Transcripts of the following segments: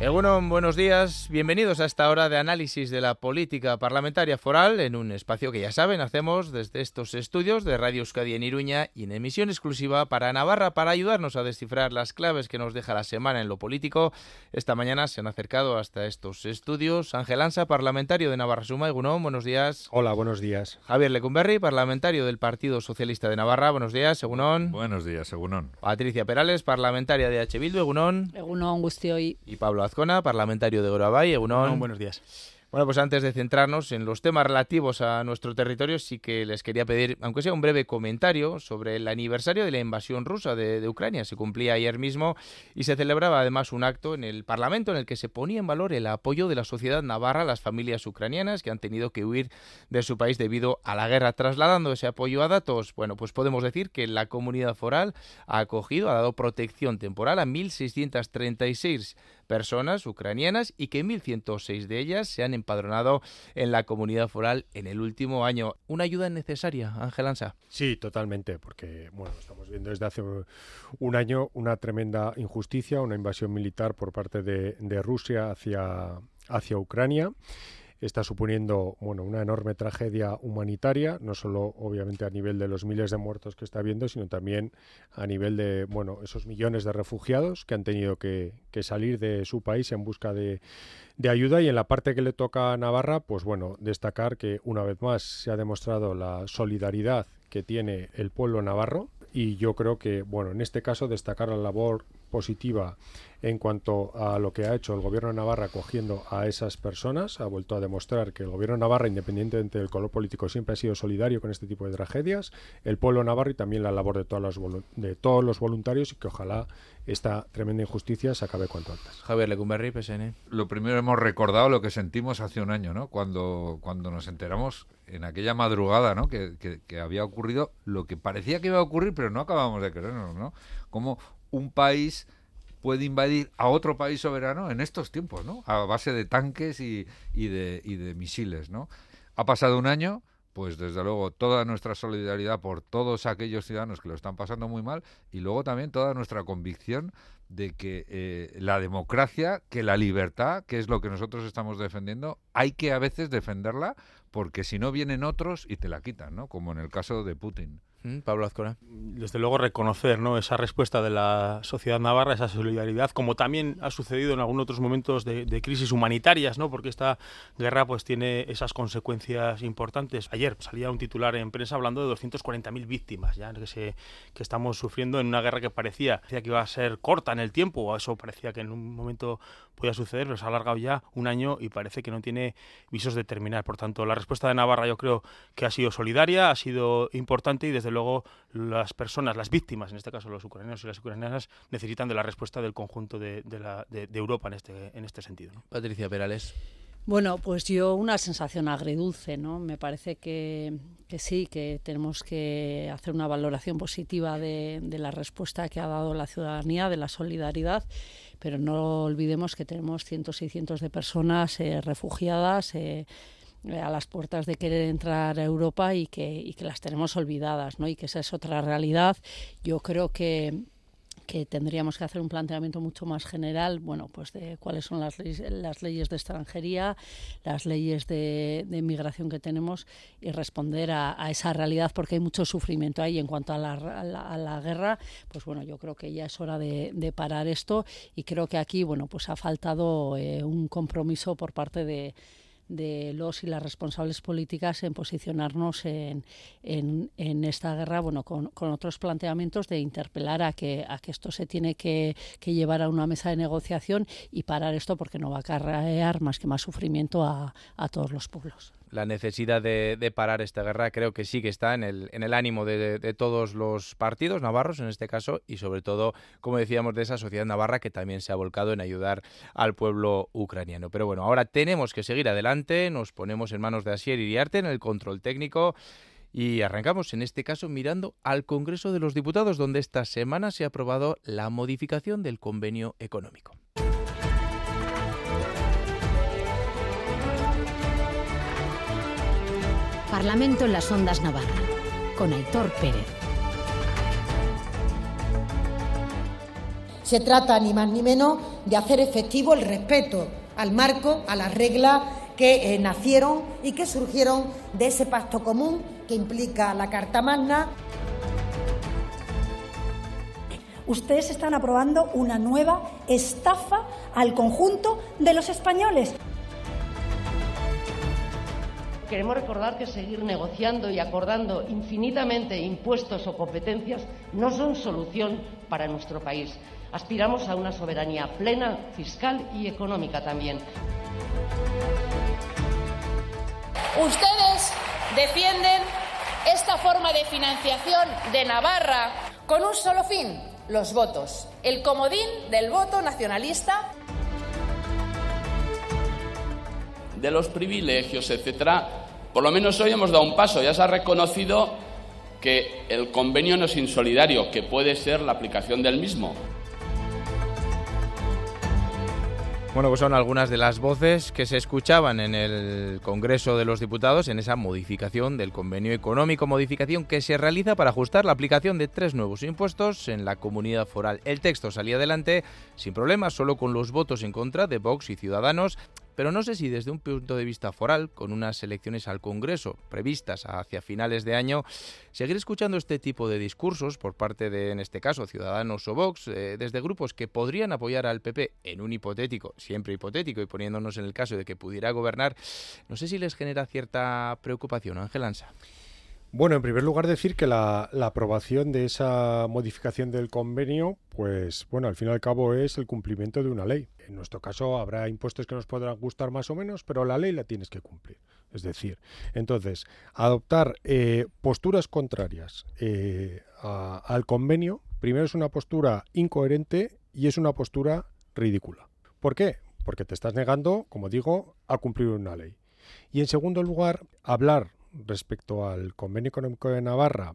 Egunon, buenos días. Bienvenidos a esta hora de análisis de la política parlamentaria foral en un espacio que ya saben hacemos desde estos estudios de Radio Euskadi en Iruña y en emisión exclusiva para Navarra para ayudarnos a descifrar las claves que nos deja la semana en lo político. Esta mañana se han acercado hasta estos estudios Ángel Ansa, parlamentario de Navarra Suma. Egunon, buenos días. Hola, buenos días. Javier Lecumberri, parlamentario del Partido Socialista de Navarra. Buenos días, Egunon. Buenos días, Egunon. Patricia Perales, parlamentaria de H. Bildu. Egunon. Egunon, hoy. Y Pablo Azcona, parlamentario de Gorabay. Egunon. buenos días. Bueno, pues antes de centrarnos en los temas relativos a nuestro territorio, sí que les quería pedir, aunque sea un breve comentario, sobre el aniversario de la invasión rusa de, Ucrania. Se cumplía ayer mismo y se celebraba además un acto en el Parlamento en el que se ponía en valor el apoyo de la sociedad navarra a las familias ucranianas que han tenido que huir de su país debido a la guerra. Trasladando ese apoyo a datos, bueno, pues podemos decir que la comunidad foral ha acogido, ha dado protección temporal a 1.636 personas ucranianas y que 1.106 de ellas se han empadronado en la comunidad foral en el último año. ¿Una ayuda necesaria, Ángel Ansa? Sí, totalmente, porque bueno, estamos viendo desde hace un año una tremenda injusticia, una invasión militar por parte de, de Rusia hacia, hacia Ucrania está suponiendo bueno, una enorme tragedia humanitaria, no solo obviamente a nivel de los miles de muertos que está habiendo, sino también a nivel de bueno, esos millones de refugiados que han tenido que, salir de su país en busca de, de ayuda. Y en la parte que le toca a Navarra, pues bueno, destacar que una vez más se ha demostrado la solidaridad que tiene el pueblo navarro. Y yo creo que, bueno, en este caso destacar la labor positiva en cuanto a lo que ha hecho el gobierno de Navarra acogiendo a esas personas. Ha vuelto a demostrar que el gobierno de Navarra, independientemente del color político, siempre ha sido solidario con este tipo de tragedias. El pueblo navarro y también la labor de, todas de todos los voluntarios y que ojalá esta tremenda injusticia se acabe cuanto antes. Javier Lecumberri, PSN. Lo primero hemos recordado lo que sentimos hace un año, ¿no? Cuando, cuando nos enteramos en aquella madrugada, ¿no? Que, que había ocurrido lo que parecía que iba a ocurrir, pero no acabamos de creernos, ¿no? Como un país puede invadir a otro país soberano en estos tiempos, ¿no? A base de tanques y, de, y de misiles, ¿no? Ha pasado un año, pues desde luego toda nuestra solidaridad por todos aquellos ciudadanos que lo están pasando muy mal y luego también toda nuestra convicción de que eh, la democracia, que la libertad, que es lo que nosotros estamos defendiendo, hay que a veces defenderla porque si no vienen otros y te la quitan, ¿no? Como en el caso de Putin. Mm, Pablo Azcona. Desde luego reconocer ¿no? esa respuesta de la sociedad navarra, esa solidaridad, como también ha sucedido en algunos otros momentos de, crisis humanitarias, ¿no? porque esta guerra pues tiene esas consecuencias importantes. Ayer salía un titular en prensa hablando de 240.000 víctimas ya que, se, que estamos sufriendo en una guerra que parecía, que iba a ser corta en el tiempo, o eso parecía que en un momento podía suceder, pero se ha alargado ya un año y parece que no tiene visos de terminar. Por tanto, la respuesta de Navarra yo creo que ha sido solidaria, ha sido importante y desde luego las personas, las víctimas, en este caso los ucranianos y las ucranianas, necesitan de la respuesta del conjunto de, Europa en este, en este sentido. Patricia Perales. Bueno, pues yo una sensación agridulce, ¿no? Me parece que, sí, que tenemos que hacer una valoración positiva de, la respuesta que ha dado la ciudadanía, de la solidaridad, pero no olvidemos que tenemos cientos y cientos de personas eh, refugiadas. Eh, eh, a las puertas de querer entrar a Europa y que, que las tenemos olvidadas, ¿no? Y que esa es otra realidad. Yo creo que que tendríamos que hacer un planteamiento mucho más general, bueno, pues de cuáles son las, leyes, las leyes de extranjería, las leyes de, de inmigración que tenemos y responder a, esa realidad porque hay mucho sufrimiento ahí. En cuanto a la, a la, guerra, pues bueno, yo creo que ya es hora de, de, parar esto y creo que aquí, bueno, pues ha faltado eh, un compromiso por parte de de los y las responsables políticas en posicionarnos en, en, esta guerra, bueno, con, con, otros planteamientos de interpelar a que, a que esto se tiene que, que, llevar a una mesa de negociación y parar esto porque no va a acarrear más que más sufrimiento a, a todos los pueblos la necesidad de, parar esta guerra creo que sí que está en el, en el ánimo de, todos los partidos navarros en este caso y sobre todo, como decíamos, de esa sociedad navarra que también se ha volcado en ayudar al pueblo ucraniano. Pero bueno, ahora tenemos que seguir adelante, nos ponemos en manos de Asier Iriarte en el control técnico. Y arrancamos en este caso mirando al Congreso de los Diputados, donde esta semana se ha aprobado la modificación del convenio económico. Parlamento en las Ondas Navarra, con Aitor Pérez. Se trata ni más ni menos de hacer efectivo el respeto al marco, a las reglas que eh, nacieron y que surgieron de ese pacto común que implica la Carta Magna. Ustedes están aprobando una nueva estafa al conjunto de los españoles. Queremos recordar que seguir negociando y acordando infinitamente impuestos o competencias no son solución para nuestro país. Aspiramos a una soberanía plena, fiscal y económica también. Ustedes defienden esta forma de financiación de Navarra con un solo fin, los votos, el comodín del voto nacionalista de los privilegios, etcétera, por lo menos hoy hemos dado un paso. Ya se ha reconocido que el convenio no es insolidario, que puede ser la aplicación del mismo. Bueno, pues son algunas de las voces que se escuchaban en el Congreso de los Diputados en esa modificación del convenio económico, modificación que se realiza para ajustar la aplicación de tres nuevos impuestos en la comunidad foral. El texto salía adelante sin problemas, solo con los votos en contra de Vox y Ciudadanos pero no sé si desde un punto de vista foral, con unas elecciones al Congreso previstas hacia finales de año, seguir escuchando este tipo de discursos por parte de, en este caso, Ciudadanos o Vox, eh, desde grupos que podrían apoyar al PP en un hipotético, siempre hipotético, y poniéndonos en el caso de que pudiera gobernar, no sé si les genera cierta preocupación, Ángel Ansa. Bueno, en primer lugar decir que la, aprobación de esa modificación del convenio, pues bueno, al fin y al cabo es el cumplimiento de una ley. En nuestro caso habrá impuestos que nos podrán gustar más o menos, pero la ley la tienes que cumplir. Es decir, entonces, adoptar eh, posturas contrarias eh, al convenio, primero es una postura incoherente y es una postura ridícula. ¿Por qué? Porque te estás negando, como digo, a cumplir una ley. Y en segundo lugar, hablar respecto al convenio económico de Navarra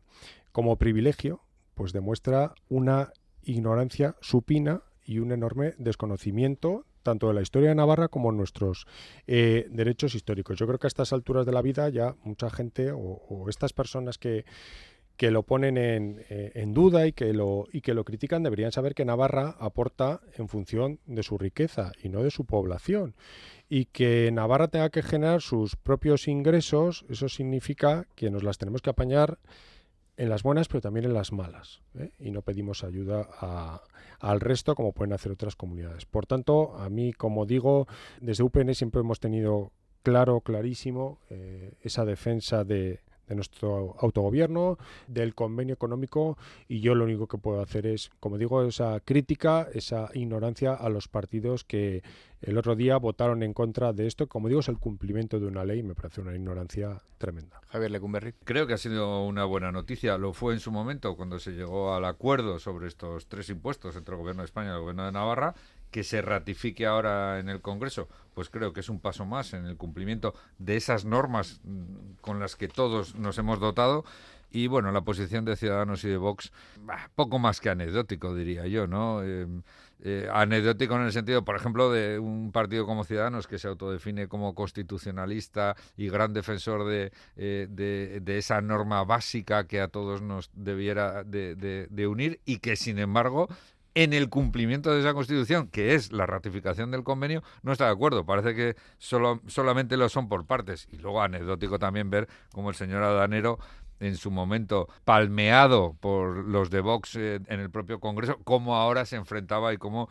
como privilegio, pues demuestra una ignorancia supina y un enorme desconocimiento tanto de la historia de Navarra como nuestros eh, derechos históricos. Yo creo que a estas alturas de la vida ya mucha gente o estas personas que, que lo ponen eh, en, duda y que lo, y que lo critican deberían saber que Navarra aporta en función de su riqueza y no de su población. Y que Navarra tenga que generar sus propios ingresos, eso significa que nos las tenemos que apañar en las buenas, pero también en las malas. ¿eh? Y no pedimos ayuda al resto como pueden hacer otras comunidades. Por tanto, a mí, como digo, desde UPN siempre hemos tenido claro, clarísimo, eh, esa defensa de, de nuestro autogobierno, del convenio económico y yo lo único que puedo hacer es, como digo, esa crítica, esa ignorancia a los partidos que el otro día votaron en contra de esto. Como digo, es el cumplimiento de una ley y me parece una ignorancia tremenda. Javier Lecumberri. Creo que ha sido una buena noticia. Lo fue en su momento cuando se llegó al acuerdo sobre estos tres impuestos entre el Gobierno de España y el Gobierno de Navarra que se ratifique ahora en el Congreso, pues creo que es un paso más en el cumplimiento de esas normas mm, con las que todos nos hemos dotado. Y bueno, la posición de Ciudadanos y de Vox, poco más que anecdótico, diría yo, ¿no? Eh, eh, anecdótico en el sentido, por ejemplo, de un partido como Ciudadanos que se autodefine como constitucionalista y gran defensor de, eh, de, esa norma básica que a todos nos debiera de, de unir y que, sin embargo, en el cumplimiento de esa Constitución, que es la ratificación del convenio, no está de acuerdo. Parece que solo, solamente lo son por partes. Y luego anecdótico también ver cómo el señor Adanero en su momento palmeado por los de Vox eh, en el propio Congreso, cómo ahora se enfrentaba y cómo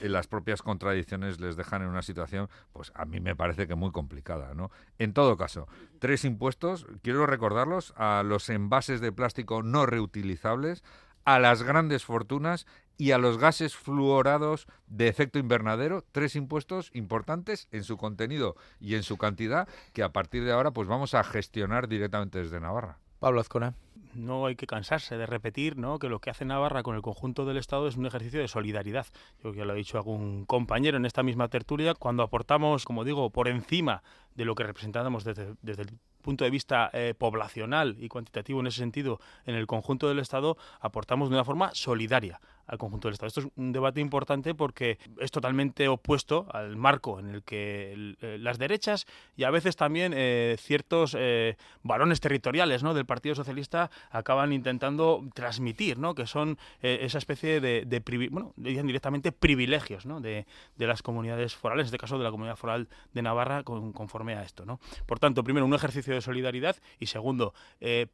las propias contradicciones les dejan en una situación, pues a mí me parece que muy complicada, ¿no? En todo caso, tres impuestos, quiero recordarlos, a los envases de plástico no reutilizables, a las grandes fortunas y a los gases fluorados de efecto invernadero, tres impuestos importantes en su contenido y en su cantidad que a partir de ahora pues vamos a gestionar directamente desde Navarra. Pablo Azcona. No hay que cansarse de repetir ¿no? que lo que hace Navarra con el conjunto del Estado es un ejercicio de solidaridad. Yo que ya lo ha dicho algún compañero en esta misma tertulia, cuando aportamos, como digo, por encima de lo que representamos desde, desde el punto de vista eh, poblacional y cuantitativo en ese sentido en el conjunto del Estado, aportamos de una forma solidaria al conjunto del Estado. Esto es un debate importante porque es totalmente opuesto al marco en el que eh, las derechas y a veces también eh, ciertos eh, varones territoriales ¿no? del Partido Socialista acaban intentando transmitir, ¿no? que son esa especie de, de bueno, dicen directamente privilegios ¿no? de, de, las comunidades forales, en este caso de la comunidad foral de Navarra, conforme a esto. ¿no? Por tanto, primero, un ejercicio de solidaridad y segundo,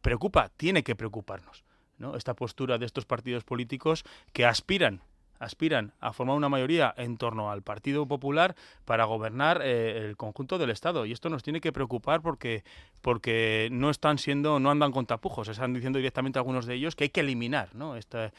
preocupa, tiene que preocuparnos esta postura de estos partidos políticos que aspiran aspiran a formar una mayoría en torno al Partido Popular para gobernar eh, el conjunto del Estado. Y esto nos tiene que preocupar porque, porque no están siendo, no andan con tapujos. Están diciendo directamente algunos de ellos que hay que eliminar ¿no? esto.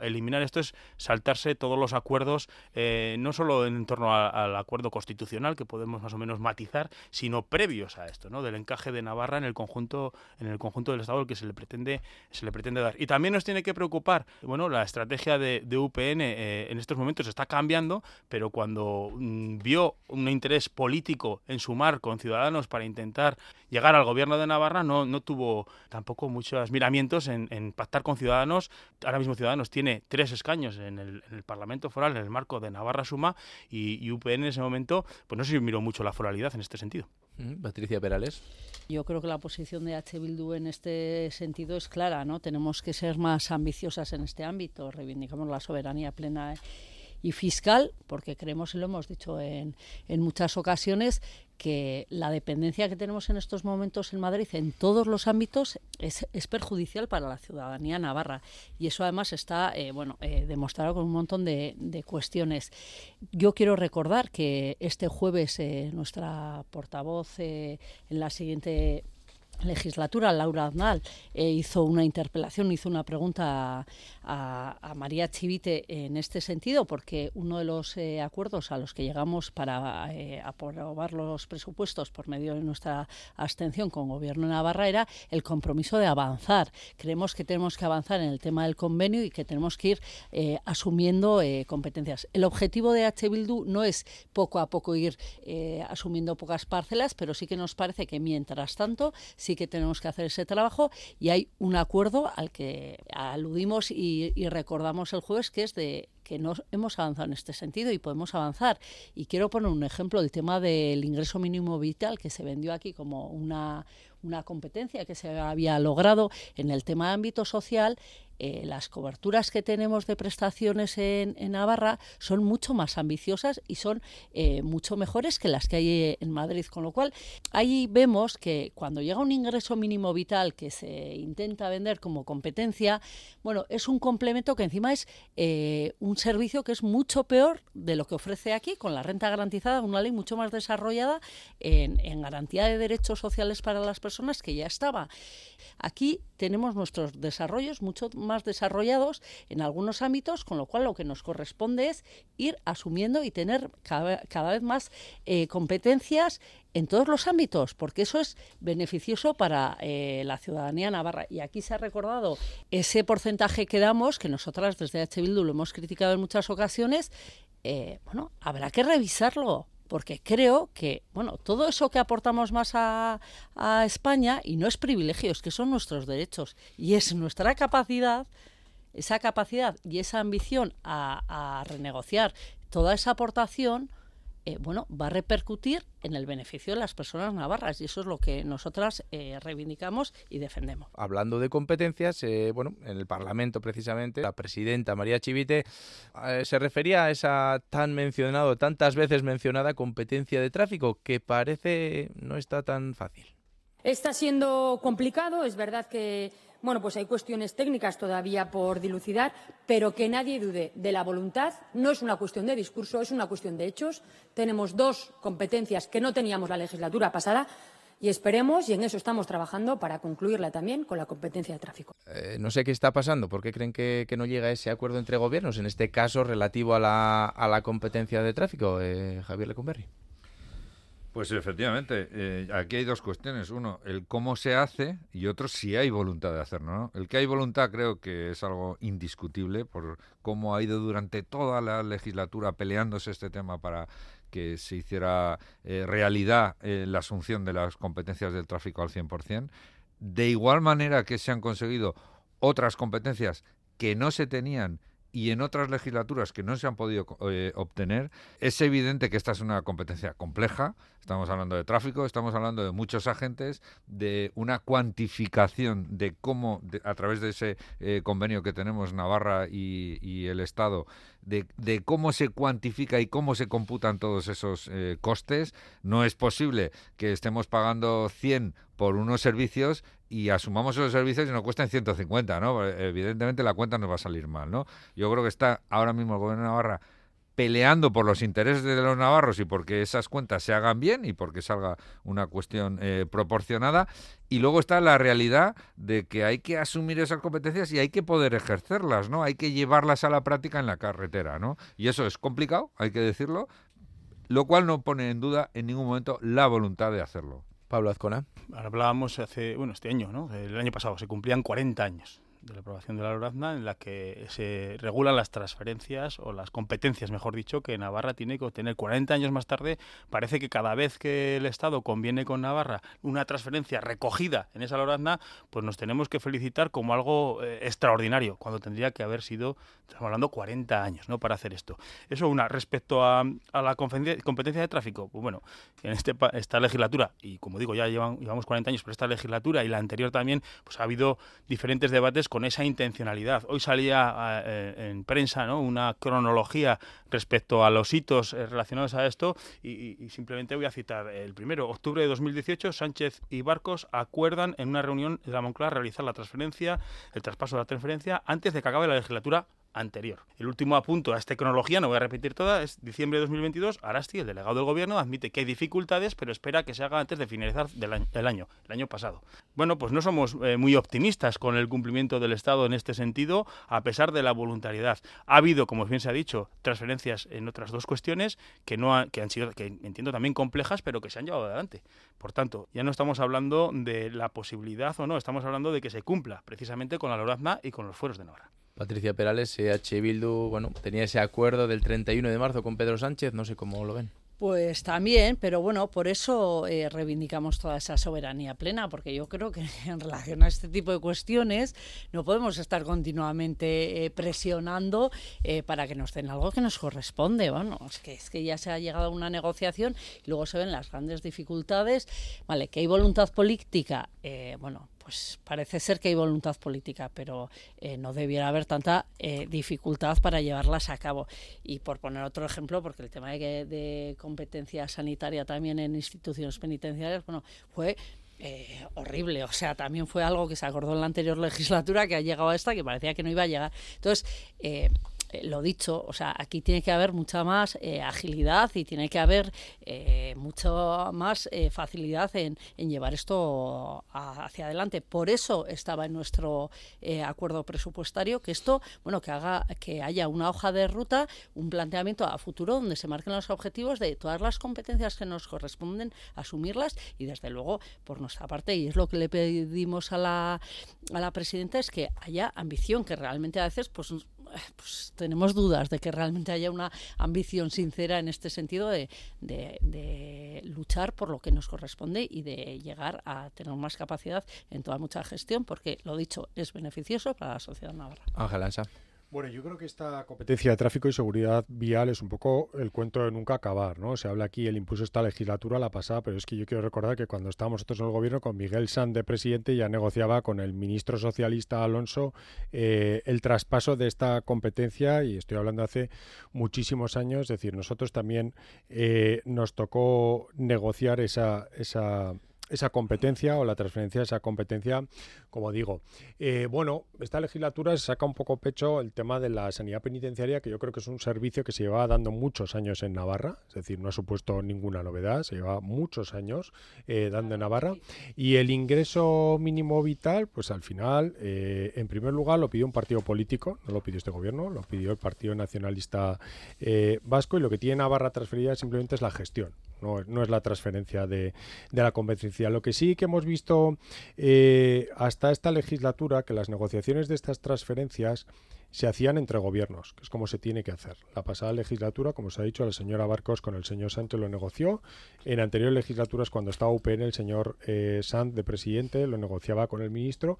Eliminar esto es saltarse todos los acuerdos, eh, no solo en torno al acuerdo constitucional, que podemos más o menos matizar, sino previos a esto, ¿no? del encaje de Navarra en el conjunto, en el conjunto del Estado al que se le pretende, se le pretende dar. Y también nos tiene que preocupar bueno, la estrategia de, UPN eh, en estos momentos está cambiando, pero cuando mm, vio un interés político en sumar con Ciudadanos para intentar llegar al gobierno de Navarra, no, no tuvo tampoco muchos miramientos en, pactar con Ciudadanos. Ahora mismo Ciudadanos tiene tres escaños en el, Parlamento Foral, en el marco de Navarra Suma, y, UPN en ese momento, pues no sé si miró mucho la foralidad en este sentido. Patricia Perales. Yo creo que la posición de H. Bildu en este sentido es clara, ¿no? Tenemos que ser más ambiciosas en este ámbito, reivindicamos la soberanía plena y fiscal, porque creemos, y lo hemos dicho en, en muchas ocasiones, que la dependencia que tenemos en estos momentos en Madrid en todos los ámbitos es, es perjudicial para la ciudadanía navarra y eso además está eh, bueno eh, demostrado con un montón de, de, cuestiones. Yo quiero recordar que este jueves eh, nuestra portavoz en la siguiente legislatura, Laura Aznal, eh, hizo una interpelación, hizo una pregunta a, María Chivite en este sentido, porque uno de los eh, acuerdos a los que llegamos para eh, aprobar los presupuestos por medio de nuestra abstención con Gobierno de Navarra era el compromiso de avanzar. Creemos que tenemos que avanzar en el tema del convenio y que tenemos que ir asumiendo competencias. El objetivo de H. Bildu no es poco a poco ir asumiendo pocas parcelas, pero sí que nos parece que mientras tanto sí que tenemos que hacer ese trabajo y hay un acuerdo al que aludimos y, recordamos el jueves que es de que no hemos avanzado en este sentido y podemos avanzar. Y quiero poner un ejemplo, el tema del ingreso mínimo vital, que se vendió aquí como una, una competencia que se había logrado en el tema de ámbito social eh, las coberturas que tenemos de prestaciones en, Navarra son mucho más ambiciosas y son eh, mucho mejores que las que hay eh, en Madrid. Con lo cual, ahí vemos que cuando llega un ingreso mínimo vital que se intenta vender como competencia, bueno, es un complemento que encima es un servicio que es mucho peor de lo que ofrece aquí con la renta garantizada, una ley mucho más desarrollada en, en garantía de derechos sociales para las personas que ya estaba. Aquí tenemos nuestros desarrollos mucho más desarrollados en algunos ámbitos, con lo cual lo que nos corresponde es ir asumiendo y tener cada, vez más eh, competencias en todos los ámbitos, porque eso es beneficioso para eh, la ciudadanía navarra. Y aquí se ha recordado ese porcentaje que damos, que nosotras desde H. Bildu lo hemos criticado en muchas ocasiones, eh, bueno, habrá que revisarlo porque creo que, bueno, todo eso que aportamos más a, España, y no es privilegio, es que son nuestros derechos, y es nuestra capacidad, esa capacidad y esa ambición a renegociar toda esa aportación, eh, bueno, va a repercutir en el beneficio de las personas navarras y eso es lo que nosotras eh, reivindicamos y defendemos. Hablando de competencias, eh, bueno, en el Parlamento precisamente, la presidenta María Chivite se refería a esa tan mencionado, tantas veces mencionada competencia de tráfico que parece no está tan fácil. Está siendo complicado, es verdad que bueno, pues hay cuestiones técnicas todavía por dilucidar, pero que nadie dude de la voluntad. No es una cuestión de discurso, es una cuestión de hechos. Tenemos dos competencias que no teníamos la legislatura pasada y esperemos, y en eso estamos trabajando, para concluirla también con la competencia de tráfico. Eh, no sé qué está pasando. ¿Por qué creen que, no llega ese acuerdo entre gobiernos, en este caso relativo a la, competencia de tráfico, eh, Javier Lecumberri? Pues efectivamente, eh, aquí hay dos cuestiones. Uno, el cómo se hace y otro, si hay voluntad de hacerlo. El que hay voluntad creo que es algo indiscutible por cómo ha ido durante toda la legislatura peleándose este tema para que se hiciera eh, realidad eh, la asunción de las competencias del tráfico al 100%. De igual manera que se han conseguido otras competencias que no se tenían y en otras legislaturas que no se han podido eh, obtener, es evidente que esta es una competencia compleja. Estamos hablando de tráfico, estamos hablando de muchos agentes, de una cuantificación de cómo, a través de ese eh, convenio que tenemos Navarra y, el Estado, de, cómo se cuantifica y cómo se computan todos esos eh, costes. No es posible que estemos pagando 100 por unos servicios y asumamos esos servicios y nos cuesten 150, ¿no? Evidentemente la cuenta nos va a salir mal, ¿no? Yo creo que está ahora mismo el gobierno de Navarra peleando por los intereses de los navarros y porque esas cuentas se hagan bien y porque salga una cuestión eh, proporcionada. Y luego está la realidad de que hay que asumir esas competencias y hay que poder ejercerlas, ¿no? Hay que llevarlas a la práctica en la carretera, ¿no? Y eso es complicado, hay que decirlo, lo cual no pone en duda en ningún momento la voluntad de hacerlo. Pablo Azcona. Hablábamos hace, bueno, este año, ¿no? El año pasado se cumplían 40 años de la aprobación de la Lorazna en la que se regulan las transferencias o las competencias, mejor dicho, que Navarra tiene que obtener. 40 años más tarde parece que cada vez que el Estado conviene con Navarra una transferencia recogida en esa Lorazna, pues nos tenemos que felicitar como algo eh, extraordinario, cuando tendría que haber sido, estamos hablando, 40 años ¿no? para hacer esto. Eso una. Respecto a, la competencia de tráfico, pues bueno, en este, esta legislatura, y como digo, ya llevamos 40 años, pero esta legislatura y la anterior también, pues ha habido diferentes debates esa intencionalidad. Hoy salía eh, en prensa una cronología respecto a los hitos eh, relacionados a esto y, simplemente voy a citar el primero. Octubre de 2018, Sánchez y Barcos acuerdan en una reunión de la Moncloa realizar la transferencia, el traspaso de la transferencia antes de que acabe la legislatura anterior. El último apunto a esta cronología, no voy a repetir toda, es diciembre de 2022. Arasti, el delegado del gobierno, admite que hay dificultades, pero espera que se haga antes de finalizar del año, el año, pasado. Bueno, pues no somos eh, muy optimistas con el cumplimiento del Estado en este sentido, a pesar de la voluntariedad. Ha habido, como bien se ha dicho, transferencias en otras dos cuestiones que no que han sido, que entiendo también complejas, pero que se han llevado adelante. Por tanto, ya no estamos hablando de la posibilidad o no, estamos hablando de que se cumpla precisamente con la Lorazna y con los fueros de Navarra. Patricia Perales, EH Bildu, bueno, tenía ese acuerdo del 31 de marzo con Pedro Sánchez, no sé cómo lo ven. Pues también, pero bueno, por eso eh, reivindicamos toda esa soberanía plena, porque yo creo que en relación a este tipo de cuestiones no podemos estar continuamente eh, presionando eh, para que nos den algo que nos corresponde. Bueno, es que, es que ya se ha llegado a una negociación y luego se ven las grandes dificultades. Vale, que hay voluntad política, bueno, pues parece ser que hay voluntad política, pero eh, no debiera haber tanta eh, dificultad para llevarlas a cabo. Y por poner otro ejemplo, porque el tema de, de competencia sanitaria también en instituciones penitenciarias, bueno, fue eh, horrible. O sea, también fue algo que se acordó en la anterior legislatura, que ha llegado a esta, que parecía que no iba a llegar. Entonces, eh, eh, lo dicho, o sea, aquí tiene que haber mucha más eh, agilidad y tiene que haber eh, mucha más facilidad en, llevar esto hacia adelante. Por eso estaba en nuestro acuerdo presupuestario que esto, bueno, que haga, que haya una hoja de ruta, un planteamiento a futuro donde se marquen los objetivos de todas las competencias que nos corresponden, asumirlas y desde luego por nuestra parte y es lo que le pedimos a la a la presidenta es que haya ambición, que realmente a veces pues pues tenemos dudas de que realmente haya una ambición sincera en este sentido de, de, luchar por lo que nos corresponde y de llegar a tener más capacidad en toda mucha gestión, porque lo dicho es beneficioso para la sociedad navarra. Ángel. Bueno, yo creo que esta competencia de tráfico y seguridad vial es un poco el cuento de nunca acabar, ¿no? Se habla aquí, el impulso esta legislatura la pasada, pero es que yo quiero recordar que cuando estábamos nosotros en el gobierno con Miguel San de presidente ya negociaba con el ministro socialista Alonso eh, el traspaso de esta competencia y estoy hablando hace muchísimos años, es decir, nosotros también eh, nos tocó negociar esa, esa esa competencia o la transferencia de esa competencia, como digo. Eh, bueno, esta legislatura se saca un poco pecho el tema de la sanidad penitenciaria, que yo creo que es un servicio que se lleva dando muchos años en Navarra, es decir, no ha supuesto ninguna novedad, se lleva muchos años eh, dando en Navarra. Y el ingreso mínimo vital, pues al final, eh, en primer lugar, lo pidió un partido político, no lo pidió este gobierno, lo pidió el Partido Nacionalista Vasco, y lo que tiene Navarra transferida simplemente es la gestión no, es la transferencia de, la competencia. Lo que sí que hemos visto eh, hasta esta legislatura, que las negociaciones de estas transferencias se hacían entre gobiernos, que es como se tiene que hacer. La pasada legislatura, como se ha dicho, la señora Barcos con el señor Sánchez lo negoció. En anteriores legislaturas, cuando estaba UPN, el señor eh, de presidente lo negociaba con el ministro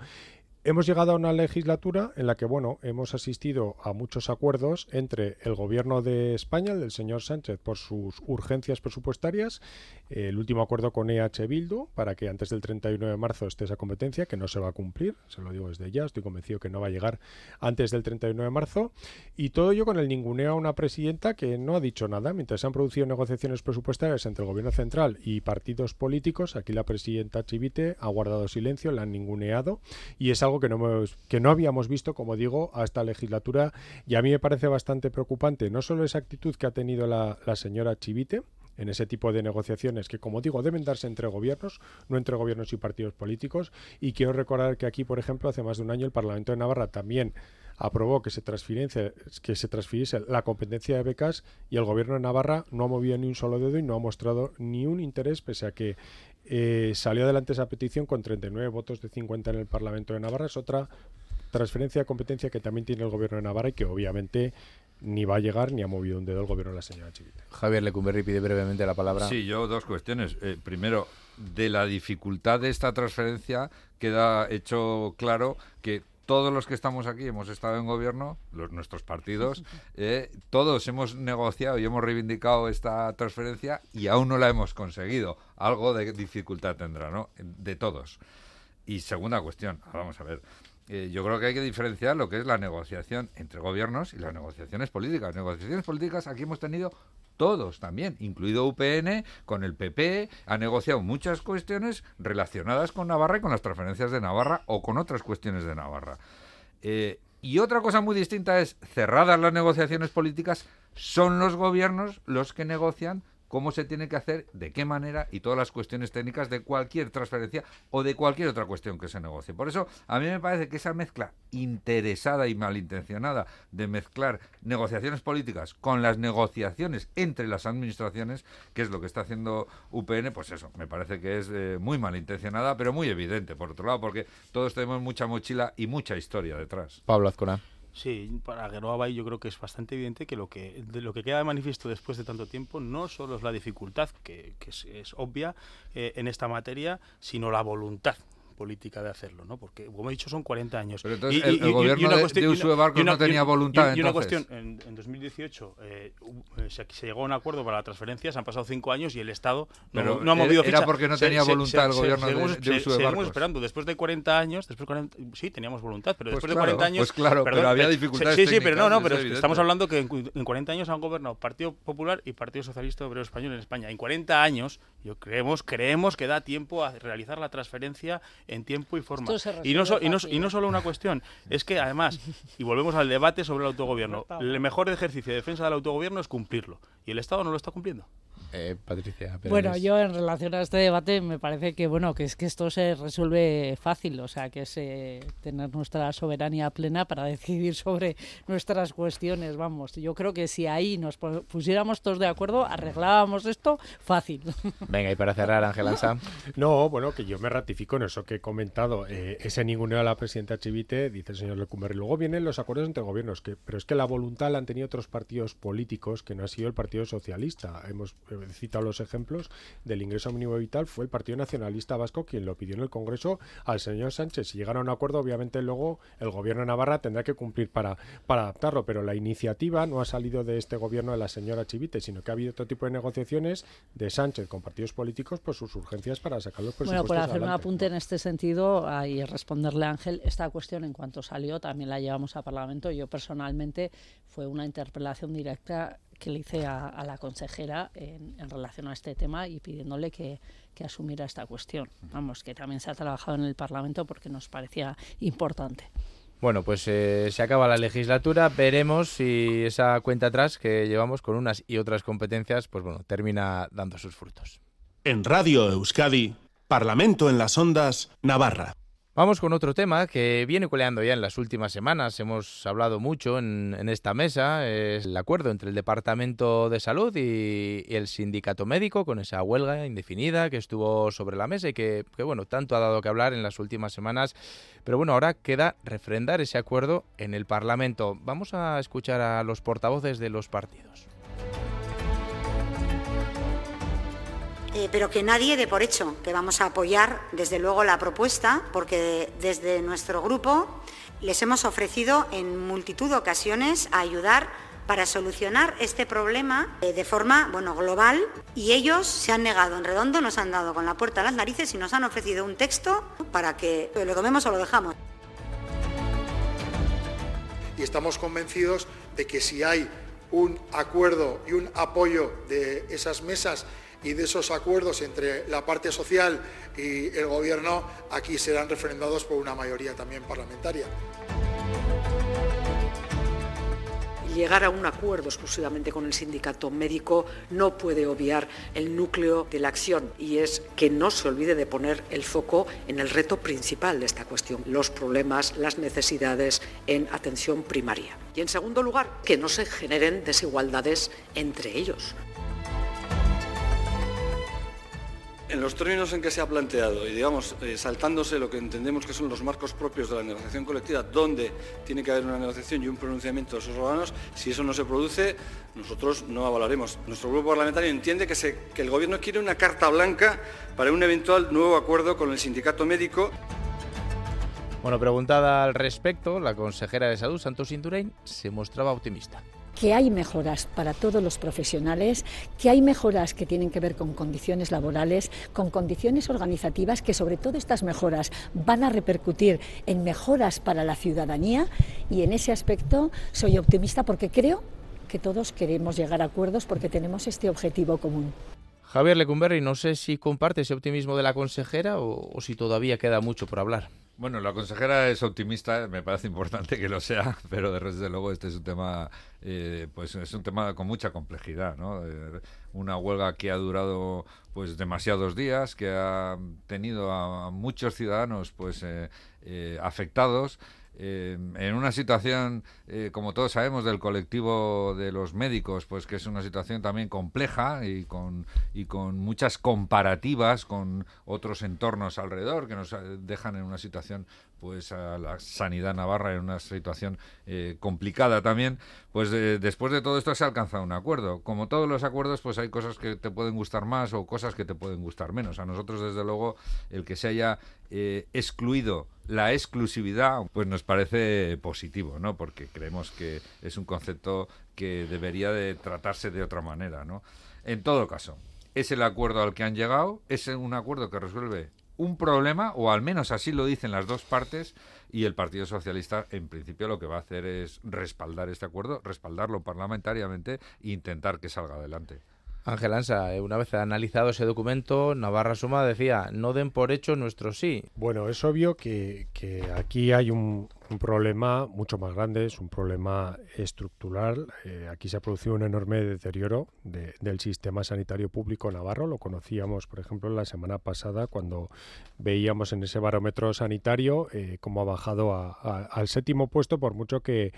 Hemos llegado a una legislatura en la que, bueno, hemos asistido a muchos acuerdos entre el gobierno de España, el del señor Sánchez, por sus urgencias presupuestarias, el último acuerdo con EH Bildu, para que antes del 31 de marzo esté esa competencia, que no se va a cumplir, se lo digo desde ya, estoy convencido que no va a llegar antes del 31 de marzo, y todo ello con el ninguneo a una presidenta que no ha dicho nada, mientras se han producido negociaciones presupuestarias entre el gobierno central y partidos políticos, aquí la presidenta Chivite ha guardado silencio, la han ninguneado, y es algo que no, hemos, que no habíamos visto, como digo, a esta legislatura y a mí me parece bastante preocupante no solo esa actitud que ha tenido la, la señora Chivite, en ese tipo de negociaciones que, como digo, deben darse entre gobiernos, no entre gobiernos y partidos políticos. Y quiero recordar que aquí, por ejemplo, hace más de un año el Parlamento de Navarra también aprobó que se, que se transfiriese la competencia de becas y el gobierno de Navarra no ha movido ni un solo dedo y no ha mostrado ni un interés, pese a que eh, salió adelante esa petición con 39 votos de 50 en el Parlamento de Navarra. Es otra transferencia de competencia que también tiene el gobierno de Navarra y que obviamente ni va a llegar ni ha movido un dedo el gobierno de la señora Chivite. Javier Lecumberri pide brevemente la palabra. Sí, yo dos cuestiones. Eh, primero, de la dificultad de esta transferencia queda hecho claro que todos los que estamos aquí hemos estado en gobierno, los, nuestros partidos, eh, todos hemos negociado y hemos reivindicado esta transferencia y aún no la hemos conseguido. Algo de dificultad tendrá, ¿no? De todos. Y segunda cuestión, vamos a ver. Eh, yo creo que hay que diferenciar lo que es la negociación entre gobiernos y las negociaciones políticas. Negociaciones políticas aquí hemos tenido todos también, incluido UPN, con el PP, ha negociado muchas cuestiones relacionadas con Navarra y con las transferencias de Navarra o con otras cuestiones de Navarra. Eh, y otra cosa muy distinta es, cerradas las negociaciones políticas, son los gobiernos los que negocian cómo se tiene que hacer, de qué manera y todas las cuestiones técnicas de cualquier transferencia o de cualquier otra cuestión que se negocie. Por eso, a mí me parece que esa mezcla interesada y malintencionada de mezclar negociaciones políticas con las negociaciones entre las administraciones, que es lo que está haciendo UPN, pues eso, me parece que es eh, muy malintencionada, pero muy evidente, por otro lado, porque todos tenemos mucha mochila y mucha historia detrás. Pablo Azcona. Sí, para Geroa yo creo que es bastante evidente que lo que de lo que queda de manifiesto después de tanto tiempo no solo es la dificultad, que, es, obvia eh, en esta materia, sino la voluntad política de hacerlo, ¿no? Porque, como he dicho, son 40 años. Pero entonces y, el, gobierno de, de Uso de Barcos no tenía voluntad, Y, una cuestión, en, en 2018 eh, eh, se, se, llegó a un acuerdo para la transferencia, se han pasado cinco años y el Estado no, Pero no ha movido era ficha. porque no tenía se, voluntad se, el gobierno seguimos, de, de, Uso de Seguimos esperando, después de 40 años, después de 40, sí, teníamos voluntad, pero pues después claro, de 40 años... Pues claro, perdón, pero había dificultades Sí, sí, pero no, no, pero estamos es hablando que en, en 40 años han gobernado Partido Popular y Partido Socialista Obrero Español en España. En 40 años, yo creemos, creemos que da tiempo a realizar la transferencia en tiempo y forma. Y no, so, y, no, y no, solo una cuestión, es que además, y volvemos al debate sobre el autogobierno, el mejor ejercicio de defensa del autogobierno es cumplirlo. Y el Estado no lo está cumpliendo. Eh, Patricia. Pérez. Bueno, yo en relación a este debate me parece que bueno que es que esto se resuelve fácil, o sea que es eh, tener nuestra soberanía plena para decidir sobre nuestras cuestiones. Vamos, yo creo que si ahí nos pusiéramos todos de acuerdo, arreglábamos esto fácil. Venga, y para cerrar, Ángel Ansa. No, bueno, que yo me ratifico en eso que he comentado. Eh, ese ninguneo a la presidenta Chivite, dice el señor Lecumberri. Luego vienen los acuerdos entre gobiernos, que, pero es que la voluntad la han tenido otros partidos políticos que no ha sido el Partido Socialista. Hemos he citado los ejemplos del ingreso mínimo vital, fue el Partido Nacionalista Vasco quien lo pidió en el Congreso al señor Sánchez. Si llegaron a un acuerdo, obviamente luego el gobierno de Navarra tendrá que cumplir para, para adaptarlo, pero la iniciativa no ha salido de este gobierno de la señora Chivite, sino que ha habido otro tipo de negociaciones de Sánchez con partidos políticos por sus urgencias para sacar los presupuestos Bueno, por hacer adelante. un apunte en este sentido y responderle a Ángel, esta cuestión en cuanto salió también la llevamos a Parlamento. Yo personalmente fue una interpelación directa que le hice a, a la consejera en, en, relación a este tema y pidiéndole que, que, asumiera esta cuestión. Vamos, que también se ha trabajado en el Parlamento porque nos parecía importante. Bueno, pues eh, se acaba la legislatura, veremos si esa cuenta atrás que llevamos con unas y otras competencias, pues bueno, termina dando sus frutos. En Radio Euskadi, Parlamento en las Ondas, Navarra. Vamos con otro tema que viene coleando ya en las últimas semanas. Hemos hablado mucho en, esta mesa. Es el acuerdo entre el Departamento de Salud y, y, el Sindicato Médico con esa huelga indefinida que estuvo sobre la mesa y que, que, bueno, tanto ha dado que hablar en las últimas semanas. Pero bueno, ahora queda refrendar ese acuerdo en el Parlamento. Vamos a escuchar a los portavoces de los partidos. Eh, pero que nadie dé por hecho que vamos a apoyar desde luego la propuesta, porque desde nuestro grupo les hemos ofrecido en multitud de ocasiones a ayudar para solucionar este problema eh, de forma bueno, global y ellos se han negado en redondo, nos han dado con la puerta a las narices y nos han ofrecido un texto para que lo tomemos o lo dejamos. Y estamos convencidos de que si hay un acuerdo y un apoyo de esas mesas y de esos acuerdos entre la parte social y el Gobierno, aquí serán refrendados por una mayoría también parlamentaria llegar a un acuerdo exclusivamente con el sindicato médico no puede obviar el núcleo de la acción y es que no se olvide de poner el foco en el reto principal de esta cuestión, los problemas, las necesidades en atención primaria. Y en segundo lugar, que no se generen desigualdades entre ellos. En los términos en que se ha planteado y digamos eh, saltándose lo que entendemos que son los marcos propios de la negociación colectiva, donde tiene que haber una negociación y un pronunciamiento de esos órganos, si eso no se produce, nosotros no avalaremos. Nuestro grupo parlamentario entiende que, que el Gobierno quiere una carta blanca para un eventual nuevo acuerdo con el sindicato médico. Bueno, preguntada al respecto, la consejera de Salud, Santos Indurain, se mostraba optimista que hay mejoras para todos los profesionales, que hay mejoras que tienen que ver con condiciones laborales, con condiciones organizativas, que sobre todo estas mejoras van a repercutir en mejoras para la ciudadanía y en ese aspecto soy optimista porque creo que todos queremos llegar a acuerdos porque tenemos este objetivo común. Javier Lecumberri, no sé si comparte ese optimismo de la consejera o, o si todavía queda mucho por hablar. Bueno, la consejera es optimista, me parece importante que lo sea, pero desde luego este es un tema, eh, pues es un tema con mucha complejidad, ¿no? Eh, una huelga que ha durado pues demasiados días, que ha tenido a muchos ciudadanos pues eh, afectados. En una situación, como todos sabemos, del colectivo de los médicos, pues que es una situación también compleja y con, y con muchas comparativas con otros entornos alrededor que nos dejan en una situación pues a la sanidad navarra en una situación eh, complicada también, pues eh, después de todo esto se ha alcanzado un acuerdo. Como todos los acuerdos, pues hay cosas que te pueden gustar más o cosas que te pueden gustar menos. A nosotros, desde luego, el que se haya eh, excluido la exclusividad, pues nos parece positivo, ¿no? Porque creemos que es un concepto que debería de tratarse de otra manera, ¿no? En todo caso, es el acuerdo al que han llegado, es un acuerdo que resuelve un problema, o al menos así lo dicen las dos partes, y el Partido Socialista en principio lo que va a hacer es respaldar este acuerdo, respaldarlo parlamentariamente e intentar que salga adelante. Ángel Ansa, eh, una vez analizado ese documento, Navarra Suma decía, no den por hecho nuestro sí. Bueno, es obvio que, que aquí hay un, un problema mucho más grande, es un problema estructural. Eh, aquí se ha producido un enorme deterioro del sistema sanitario público navarro. Lo conocíamos, por ejemplo, la semana pasada cuando veíamos en ese barómetro sanitario eh, cómo ha bajado al séptimo puesto, por mucho que,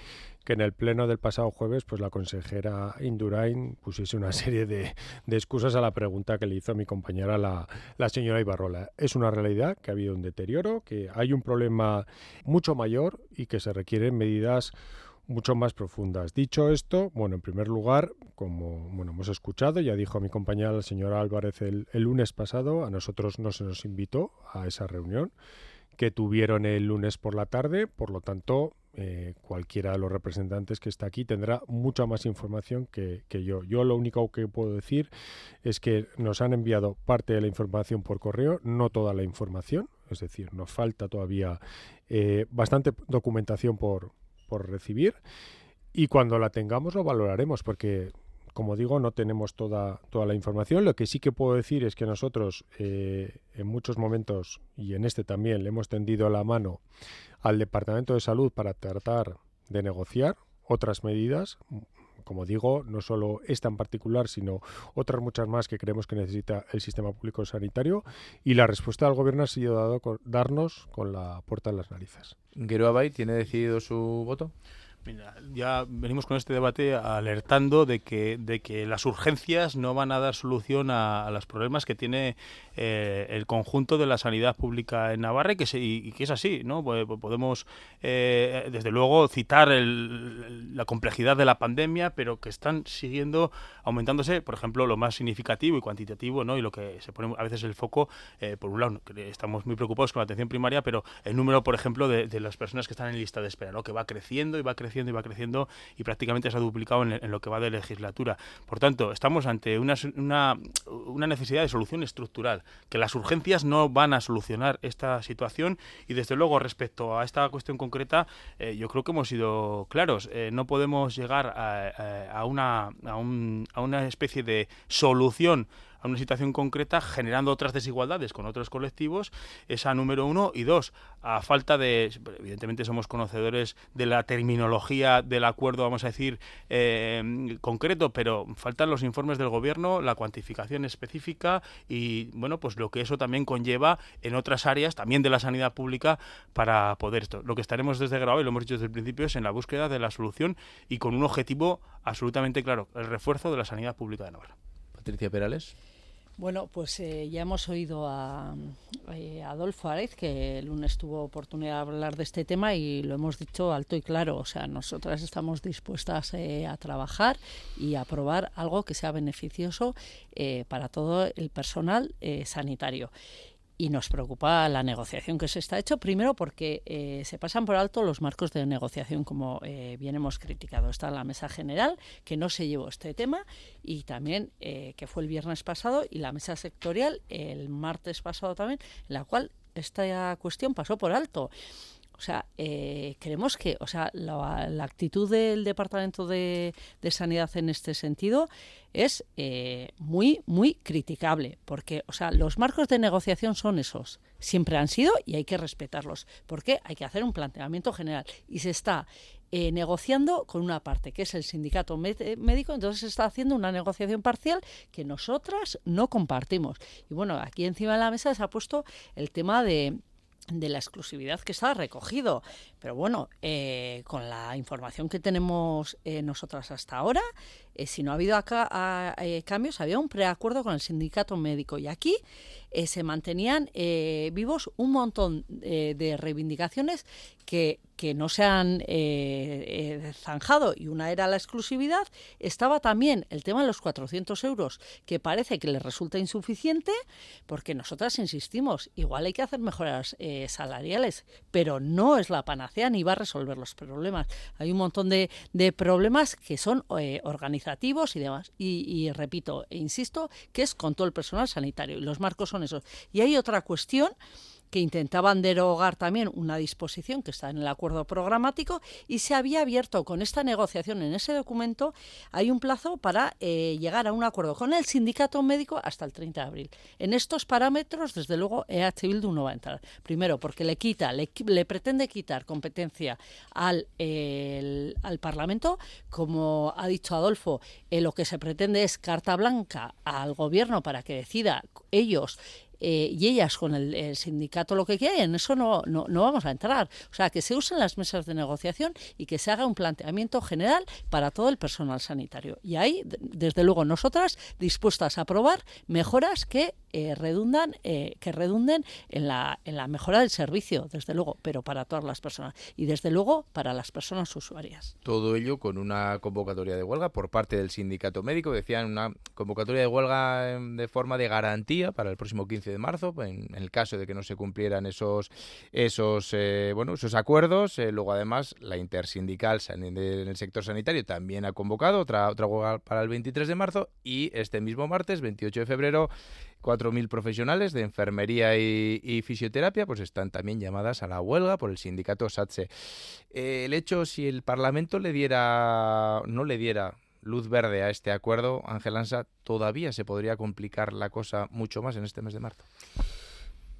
en el pleno del pasado jueves pues la consejera Indurain pusiese una serie de, excusas a la pregunta que le hizo a mi compañera la, la señora Ibarrola. Es una realidad que ha habido un deterioro, que hay un problema mucho mayor y que se requieren medidas mucho más profundas. Dicho esto, bueno, en primer lugar, como bueno, hemos escuchado, ya dijo mi compañera la señora Álvarez el, lunes pasado, a nosotros no se nos invitó a esa reunión que tuvieron el lunes por la tarde, por lo tanto, eh, cualquiera de los representantes que está aquí tendrá mucha más información que, yo. Yo lo único que puedo decir es que nos han enviado parte de la información por correo, no toda la información, es decir, nos falta todavía eh, bastante documentación por, por recibir y cuando la tengamos lo valoraremos porque como digo, no tenemos toda, toda la información. Lo que sí que puedo decir es que nosotros eh, en muchos momentos, y en este también, le hemos tendido la mano al Departamento de Salud para tratar de negociar otras medidas como digo, no solo esta en particular, sino otras muchas más que creemos que necesita el sistema público sanitario. Y la respuesta del gobierno ha sido dado darnos con la puerta en las narices. ¿Geroabay tiene decidido su voto? Ya venimos con este debate alertando de que, de que las urgencias no van a dar solución a, los problemas que tiene eh, el conjunto de la sanidad pública en Navarra y que, que es así. ¿no? Podemos, eh, desde luego, citar la complejidad de la pandemia, pero que están siguiendo aumentándose, por ejemplo, lo más significativo y cuantitativo, ¿no? y lo que se pone a veces el foco, eh, por un lado, estamos muy preocupados con la atención primaria, pero el número, por ejemplo, de, de las personas que están en lista de espera, ¿no? que va creciendo y va creciendo y va creciendo y prácticamente se ha duplicado en, lo que va de legislatura. Por tanto, estamos ante una, una, necesidad de solución estructural, que las urgencias no van a solucionar esta situación y desde luego respecto a esta cuestión concreta, eh, yo creo que hemos sido claros. Eh, no podemos llegar a, a, una, a, un, a una especie de solución a una situación concreta generando otras desigualdades con otros colectivos, esa número uno. Y dos, a falta de, evidentemente somos conocedores de la terminología del acuerdo, vamos a decir, eh, concreto, pero faltan los informes del gobierno, la cuantificación específica y, bueno, pues lo que eso también conlleva en otras áreas, también de la sanidad pública, para poder esto. Lo que estaremos desde grado, y lo hemos dicho desde el principio, es en la búsqueda de la solución y con un objetivo absolutamente claro, el refuerzo de la sanidad pública de Navarra. Patricia Perales. Bueno, pues eh, ya hemos oído a, eh, Adolfo Arez, que el lunes tuvo oportunidad de hablar de este tema y lo hemos dicho alto y claro. O sea, nosotras estamos dispuestas eh, a trabajar y a probar algo que sea beneficioso para todo el personal sanitario y nos preocupa la negociación que se está hecho, primero porque eh, se pasan por alto los marcos de negociación, como eh, bien hemos criticado. Está la mesa general, que no se llevó este tema, y también eh, que fue el viernes pasado, y la mesa sectorial el martes pasado también, en la cual esta cuestión pasó por alto. O sea, eh, creemos que, o sea, la, actitud del Departamento de, Sanidad en este sentido es eh, muy, muy criticable, porque, o sea, los marcos de negociación son esos, siempre han sido y hay que respetarlos, porque hay que hacer un planteamiento general y se está eh, negociando con una parte, que es el sindicato médico, entonces se está haciendo una negociación parcial que nosotras no compartimos. Y bueno, aquí encima de la mesa se ha puesto el tema de de la exclusividad que está recogido. Pero bueno, eh, con la información que tenemos eh, nosotras hasta ahora, eh, si no ha habido acá cambios, había un preacuerdo con el sindicato médico y aquí se mantenían vivos un montón de reivindicaciones que, que no se han zanjado y una era la exclusividad, estaba también el tema de los 400 euros, que parece que les resulta insuficiente, porque nosotras insistimos, igual hay que hacer mejoras salariales, pero no es la panacea ni va a resolver los problemas. Hay un montón de, problemas que son eh, y demás. Y, repito, e insisto, que es con todo el personal sanitario. Y los marcos son esos. Y hay otra cuestión que intentaban derogar también una disposición que está en el acuerdo programático y se había abierto con esta negociación en ese documento, hay un plazo para eh, llegar a un acuerdo con el sindicato médico hasta el 30 de abril. En estos parámetros, desde luego, EH Bildu no va a entrar. Primero, porque le quita, le, pretende quitar competencia al, al Parlamento, como ha dicho Adolfo, eh, lo que se pretende es carta blanca al gobierno para que decida ellos eh, y ellas con el, sindicato lo que quieren, eso no, no, no, vamos a entrar. O sea, que se usen las mesas de negociación y que se haga un planteamiento general para todo el personal sanitario. Y ahí, desde luego, nosotras dispuestas a aprobar mejoras que eh, redundan, eh, que redunden en la, en la mejora del servicio, desde luego, pero para todas las personas y desde luego para las personas usuarias. Todo ello con una convocatoria de huelga por parte del sindicato médico, decían una convocatoria de huelga em, de forma de garantía para el próximo 15 de marzo, en, el caso de que no se cumplieran esos esos eh, bueno esos acuerdos. luego además la intersindical en el sector sanitario también ha convocado otra otra huelga para el 23 de marzo y este mismo martes 28 de febrero 4.000 profesionales de enfermería y, fisioterapia pues están también llamadas a la huelga por el sindicato SATSE. Eh, el hecho, si el Parlamento le diera, no le diera luz verde a este acuerdo, Ángel Ansa, todavía se podría complicar la cosa mucho más en este mes de marzo.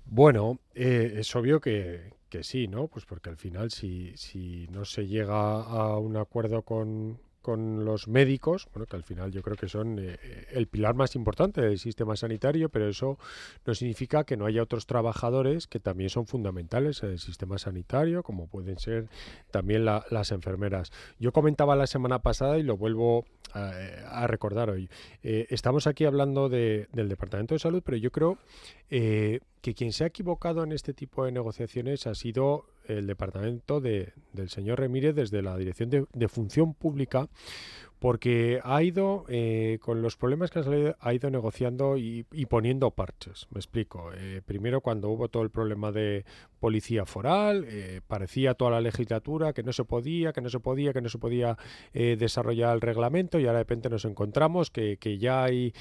Bueno, eh, es obvio que, sí, ¿no? Pues porque al final si no se llega a un acuerdo con, con los médicos, bueno, que al final yo creo que son eh, el pilar más importante del sistema sanitario, pero eso no significa que no haya otros trabajadores que también son fundamentales en el sistema sanitario, como pueden ser también las enfermeras. Yo comentaba la semana pasada y lo vuelvo a, recordar hoy. Eh, estamos aquí hablando del Departamento de Salud, pero yo creo eh, que quien se ha equivocado en este tipo de negociaciones ha sido el departamento de, del señor Remírez desde la Dirección de, Función Pública, porque ha ido, eh, con los problemas que han salido, ha ido negociando y, poniendo parches. Me explico. Eh, primero, cuando hubo todo el problema de policía foral, eh, parecía toda la legislatura que no se podía, que no se podía, que no se podía desarrollar el reglamento y ahora de repente nos encontramos que, que ya hay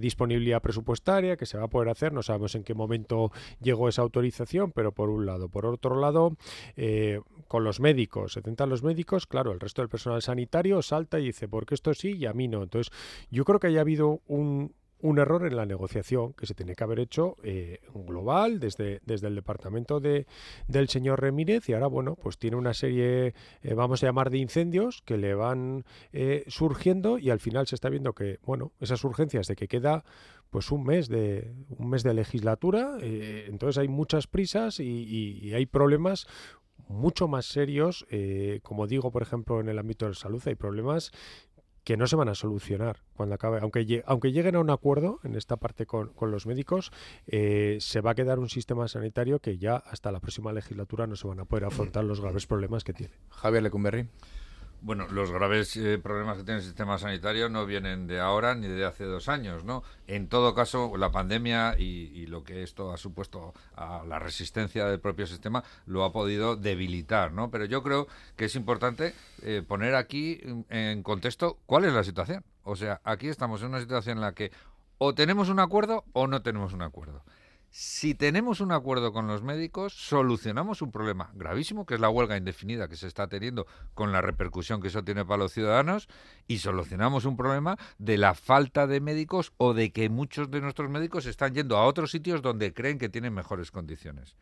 disponibilidad presupuestaria, que se va a poder hacer, no sabemos en qué momento llegó esa autorización, pero por un lado. Por otro lado, con los médicos, se tentan los médicos, claro, el resto del personal sanitario salta y dice, porque esto sí y a mí no. Entonces, yo creo que haya habido un, un error en la negociación que se tiene que haber hecho eh, global desde, desde el departamento de, del señor Remírez y ahora bueno pues tiene una serie eh, vamos a llamar de incendios que le van eh, surgiendo y al final se está viendo que bueno esas urgencias de que queda pues un mes de un mes de legislatura entonces hay muchas prisas y hay problemas mucho más serios, eh, como digo, por ejemplo, en el ámbito de la salud hay problemas que no se van a solucionar cuando acabe. Aunque, aunque lleguen a un acuerdo en esta parte con, los médicos, eh, se va a quedar un sistema sanitario que ya hasta la próxima legislatura no se van a poder afrontar los graves problemas que tiene. Javier Lecumberri. Bueno, los graves eh, problemas que tiene el sistema sanitario no vienen de ahora ni de hace dos años, ¿no? En todo caso, la pandemia y, lo que esto ha supuesto a la resistencia del propio sistema lo ha podido debilitar, ¿no? Pero yo creo que es importante eh, poner aquí en contexto cuál es la situación. O sea, aquí estamos en una situación en la que o tenemos un acuerdo o no tenemos un acuerdo. Si tenemos un acuerdo con los médicos, solucionamos un problema gravísimo, que es la huelga indefinida que se está teniendo con la repercusión que eso tiene para los ciudadanos, y solucionamos un problema de la falta de médicos o de que muchos de nuestros médicos están yendo a otros sitios donde creen que tienen mejores condiciones.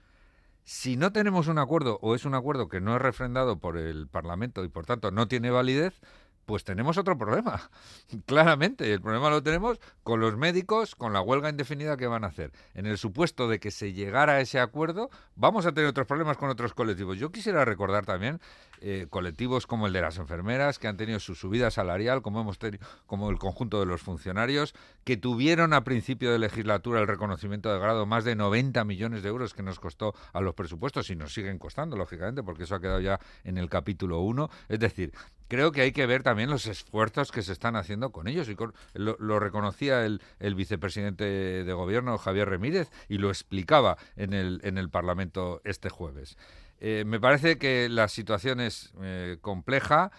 Si no tenemos un acuerdo o es un acuerdo que no es refrendado por el Parlamento y por tanto no tiene validez, pues tenemos otro problema. Claramente, el problema lo tenemos con los médicos, con la huelga indefinida que van a hacer. En el supuesto de que se llegara a ese acuerdo, vamos a tener otros problemas con otros colectivos. Yo quisiera recordar también eh, colectivos como el de las enfermeras, que han tenido su subida salarial, como hemos tenido, como el conjunto de los funcionarios, que tuvieron a principio de legislatura el reconocimiento de grado más de 90 millones de euros que nos costó a los presupuestos y nos siguen costando, lógicamente, porque eso ha quedado ya en el capítulo 1. Es decir, creo que hay que ver también los esfuerzos que se están haciendo con ellos. Y lo, reconocía el, vicepresidente de gobierno, Javier Remírez, y lo explicaba en el, en el Parlamento este jueves. Eh, me parece que la situación es eh, compleja.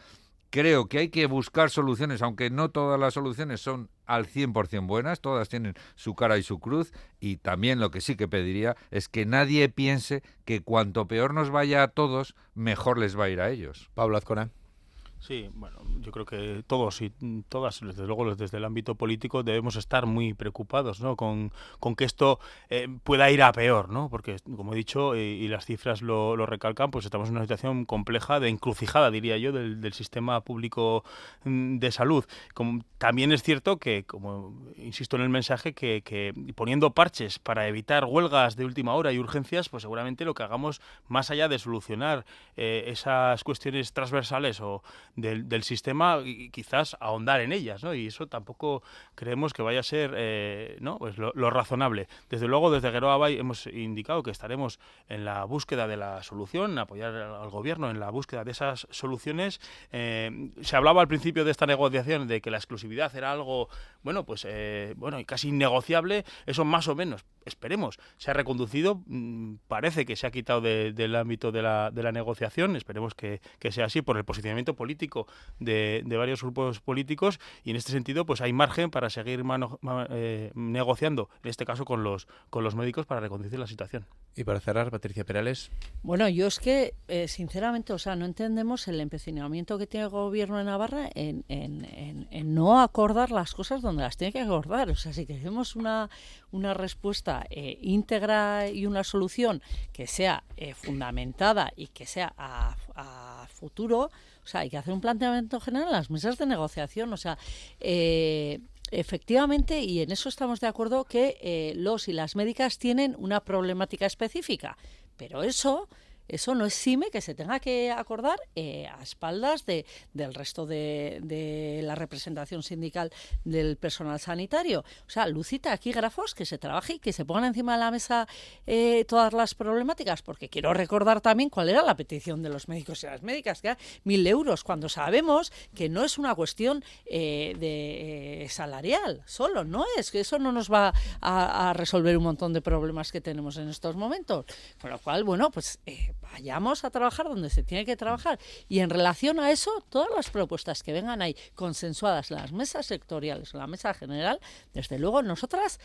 Creo que hay que buscar soluciones, aunque no todas las soluciones son al 100% buenas, todas tienen su cara y su cruz, y también lo que sí que pediría es que nadie piense que cuanto peor nos vaya a todos, mejor les va a ir a ellos. Pablo Azcona. Sí, bueno, yo creo que todos y todas, desde luego desde el ámbito político, debemos estar muy preocupados ¿no? con, con que esto eh, pueda ir a peor, ¿no? porque, como he dicho, y, las cifras lo, lo, recalcan, pues estamos en una situación compleja de encrucijada, diría yo, del, del sistema público mm, de salud. Como, también es cierto que, como insisto en el mensaje, que, que poniendo parches para evitar huelgas de última hora y urgencias, pues seguramente lo que hagamos, más allá de solucionar eh, esas cuestiones transversales o del, sistema y quizás ahondar en ellas, ¿no? Y eso tampoco creemos que vaya a ser eh, ¿no? pues lo, razonable. Desde luego, desde Geroa Bay hemos indicado que estaremos en la búsqueda de la solución, apoyar al gobierno en la búsqueda de esas soluciones. Eh, se hablaba al principio de esta negociación de que la exclusividad era algo, bueno, pues eh, bueno, casi innegociable. Eso más o menos, esperemos, se ha reconducido. Mm, parece que se ha quitado del ámbito de la, de la negociación. Esperemos que, que sea así por el posicionamiento político de, varios grupos políticos y en este sentido pues hay margen para seguir eh, negociando, en este caso con los, con los médicos para reconducir la situación. Y para cerrar, Patricia Perales. Bueno, yo es que, eh, sinceramente, o sea, no entendemos el empecinamiento que tiene el gobierno de Navarra en, no acordar las cosas donde las tiene que acordar. O sea, si queremos una, una respuesta eh, íntegra y una solución que sea fundamentada y que sea a, a futuro, O sea, hay que hacer un planteamiento general en las mesas de negociación. O sea, eh, efectivamente, y en eso estamos de acuerdo, que eh, los y las médicas tienen una problemática específica. Pero eso eso no exime que se tenga que acordar eh, a espaldas de, del resto de, la representación sindical del personal sanitario. O sea, lucita aquí grafos que se trabaje y que se pongan encima de la mesa eh, todas las problemáticas, porque quiero recordar también cuál era la petición de los médicos y las médicas, que era mil euros, cuando sabemos que no es una cuestión eh, de salarial solo, no es, que eso no nos va a, resolver un montón de problemas que tenemos en estos momentos. Con lo cual, bueno, pues vayamos a trabajar donde se tiene que trabajar. Y en relación a eso, todas las propuestas que vengan ahí consensuadas en las mesas sectoriales, en la mesa general, desde luego nosotras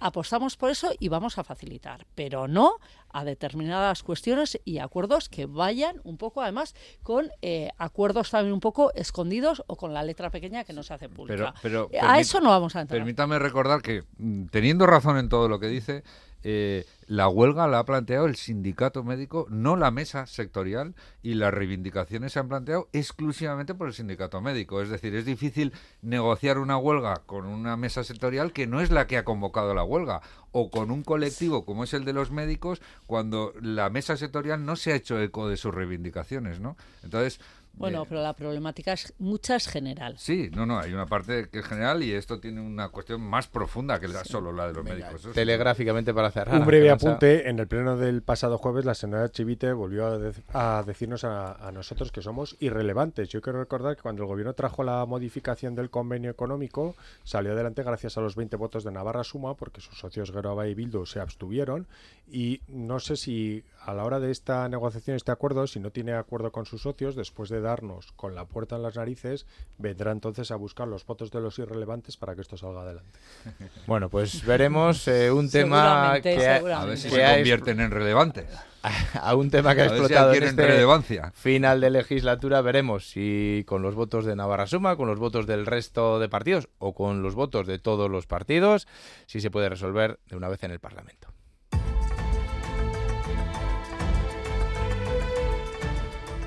apostamos por eso y vamos a facilitar, pero no a determinadas cuestiones y acuerdos que vayan un poco, además, con eh, acuerdos también un poco escondidos o con la letra pequeña que no se hace pública. Pero, a eso no vamos a entrar. Permítame recordar que, mm, teniendo razón en todo lo que dice, eh, la huelga la ha planteado el sindicato médico, no la mesa sectorial, y las reivindicaciones se han planteado exclusivamente por el sindicato médico. Es decir, es difícil negociar una huelga con una mesa sectorial que no es la que ha convocado la huelga, o con un colectivo como es el de los médicos, cuando la mesa sectorial no se ha hecho eco de sus reivindicaciones, ¿no? Entonces, bueno, pero la problemática es mucha es general. Sí, no, no, hay una parte que es general y esto tiene una cuestión más profunda que solo la de los médicos. telegráficamente para cerrar. Un breve apunte, en el pleno del pasado jueves la señora Chivite volvió a, decirnos a, nosotros que somos irrelevantes. Yo quiero recordar que cuando el gobierno trajo la modificación del convenio económico, salió adelante gracias a los 20 votos de Navarra Suma, porque sus socios Geroaba y Bildu se abstuvieron y no sé si a la hora de esta negociación, este acuerdo, si no tiene acuerdo con sus socios, después de darnos con la puerta en las narices, vendrá entonces a buscar los votos de los irrelevantes para que esto salga adelante. Bueno, pues veremos eh, un tema que, a ver si se convierten en relevantes. A un tema que ha explotado en este relevancia. final de legislatura veremos si con los votos de Navarra Suma, con los votos del resto de partidos o con los votos de todos los partidos, si se puede resolver de una vez en el Parlamento.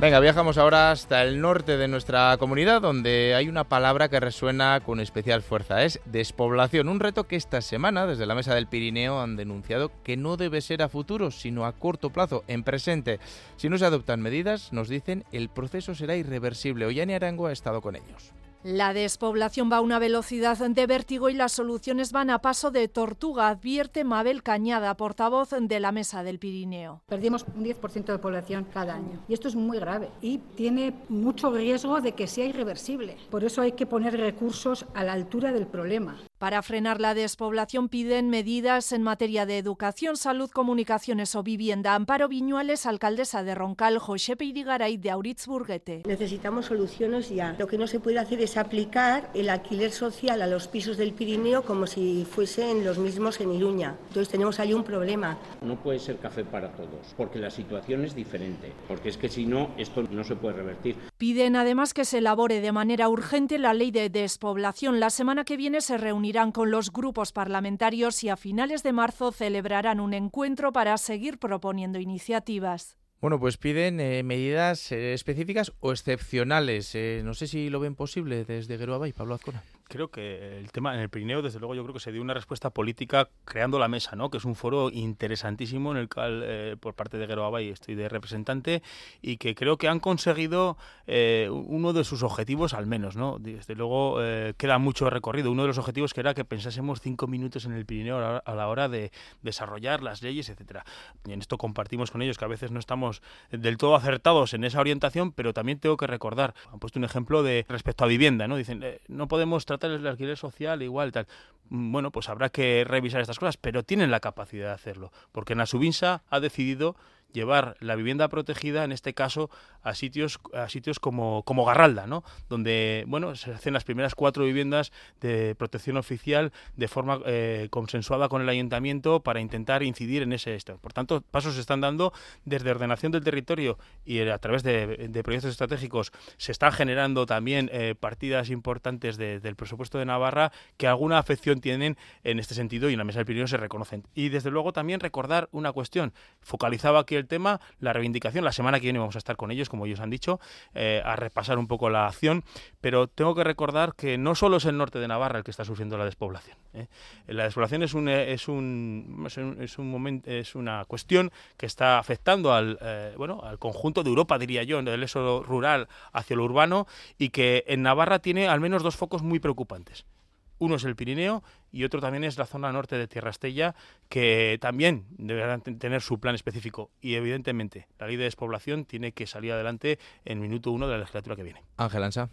Venga, viajamos ahora hasta el norte de nuestra comunidad, donde hay una palabra que resuena con especial fuerza. Es despoblación, un reto que esta semana desde la Mesa del Pirineo han denunciado que no debe ser a futuro, sino a corto plazo, en presente. Si no se adoptan medidas, nos dicen, el proceso será irreversible. Ollani Arango ha estado con ellos. La despoblación va a una velocidad de vértigo y las soluciones van a paso de tortuga, advierte Mabel Cañada, portavoz de la Mesa del Pirineo. Perdimos un 10% de población cada año y esto es muy grave y tiene mucho riesgo de que sea irreversible. Por eso hay que poner recursos a la altura del problema. Para frenar la despoblación piden medidas en materia de educación, salud, comunicaciones o vivienda. Amparo Viñuales, alcaldesa de Roncal, José Peidigaray de Auritzburguete. Necesitamos soluciones ya. Lo que no se puede hacer es aplicar el alquiler social a los pisos del Pirineo como si fuesen los mismos en Iruña. Entonces tenemos ahí un problema. No puede ser café para todos, porque la situación es diferente, porque es que si no, esto no se puede revertir. Piden además que se elabore de manera urgente la ley de despoblación. La semana que viene se reunirá irán con los grupos parlamentarios y a finales de marzo celebrarán un encuentro para seguir proponiendo iniciativas. Bueno, pues piden eh, medidas eh, específicas o excepcionales. Eh, no sé si lo ven posible desde Geruaba y Pablo Azcona creo que el tema en el Pirineo, desde luego, yo creo que se dio una respuesta política creando la mesa, ¿no? Que es un foro interesantísimo en el cual, eh, por parte de Geroaba y estoy de representante, y que creo que han conseguido eh, uno de sus objetivos, al menos, ¿no? Desde luego, eh, queda mucho recorrido. Uno de los objetivos que era que pensásemos cinco minutos en el Pirineo a la, hora de desarrollar las leyes, etcétera. Y en esto compartimos con ellos que a veces no estamos del todo acertados en esa orientación, pero también tengo que recordar, han puesto un ejemplo de respecto a vivienda, ¿no? Dicen, no podemos tratar el alquiler social igual tal. Mm, bueno, pues habrá que revisar estas cosas, pero tienen la capacidad de hacerlo, porque Nasubinsa ha decidido llevar la vivienda protegida, en este caso, a sitios, a sitios como, como Garralda, ¿no? donde bueno, se hacen las primeras cuatro viviendas de protección oficial de forma eh, consensuada con el ayuntamiento para intentar incidir en ese esto. Por tanto, pasos se están dando desde ordenación del territorio y a través de, proyectos estratégicos se están generando también eh, partidas importantes del presupuesto de Navarra que alguna afección tienen en este sentido y en la mesa del Pirineo se reconocen. Y desde luego también recordar una cuestión. Focalizaba aquí tema, la reivindicación. La semana que viene vamos a estar con ellos, como ellos han dicho, eh, a repasar un poco la acción. Pero tengo que recordar que no solo es el norte de Navarra el que está sufriendo la despoblación. ¿eh? La despoblación es un, es un, es un, momento, es una cuestión que está afectando al, bueno, al conjunto de Europa, diría yo, del eso rural hacia lo urbano, y que en Navarra tiene al menos dos focos muy preocupantes. Uno es el Pirineo y otro también es la zona norte de Tierra Estella, que también deberán tener su plan específico. Y evidentemente, la ley de despoblación tiene que salir adelante en minuto uno de la legislatura que viene. Ángel Ansa.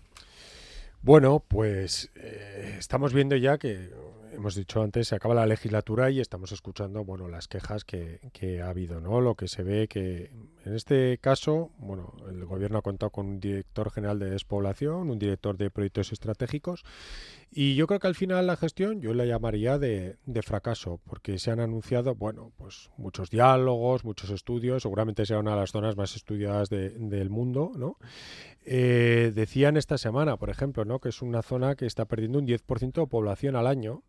Bueno, pues eh, estamos viendo ya que hemos dicho antes, se acaba la legislatura y estamos escuchando, bueno, las quejas que, ha habido, ¿no? Lo que se ve que en este caso, bueno, el gobierno ha contado con un director general de despoblación, un director de proyectos estratégicos y yo creo que al final la gestión yo la llamaría de, de fracaso porque se han anunciado, bueno, pues muchos diálogos, muchos estudios, seguramente sea una de las zonas más estudiadas de, del mundo, ¿no? Eh, decían esta semana, por ejemplo, ¿no? que es una zona que está perdiendo un 10% de población al año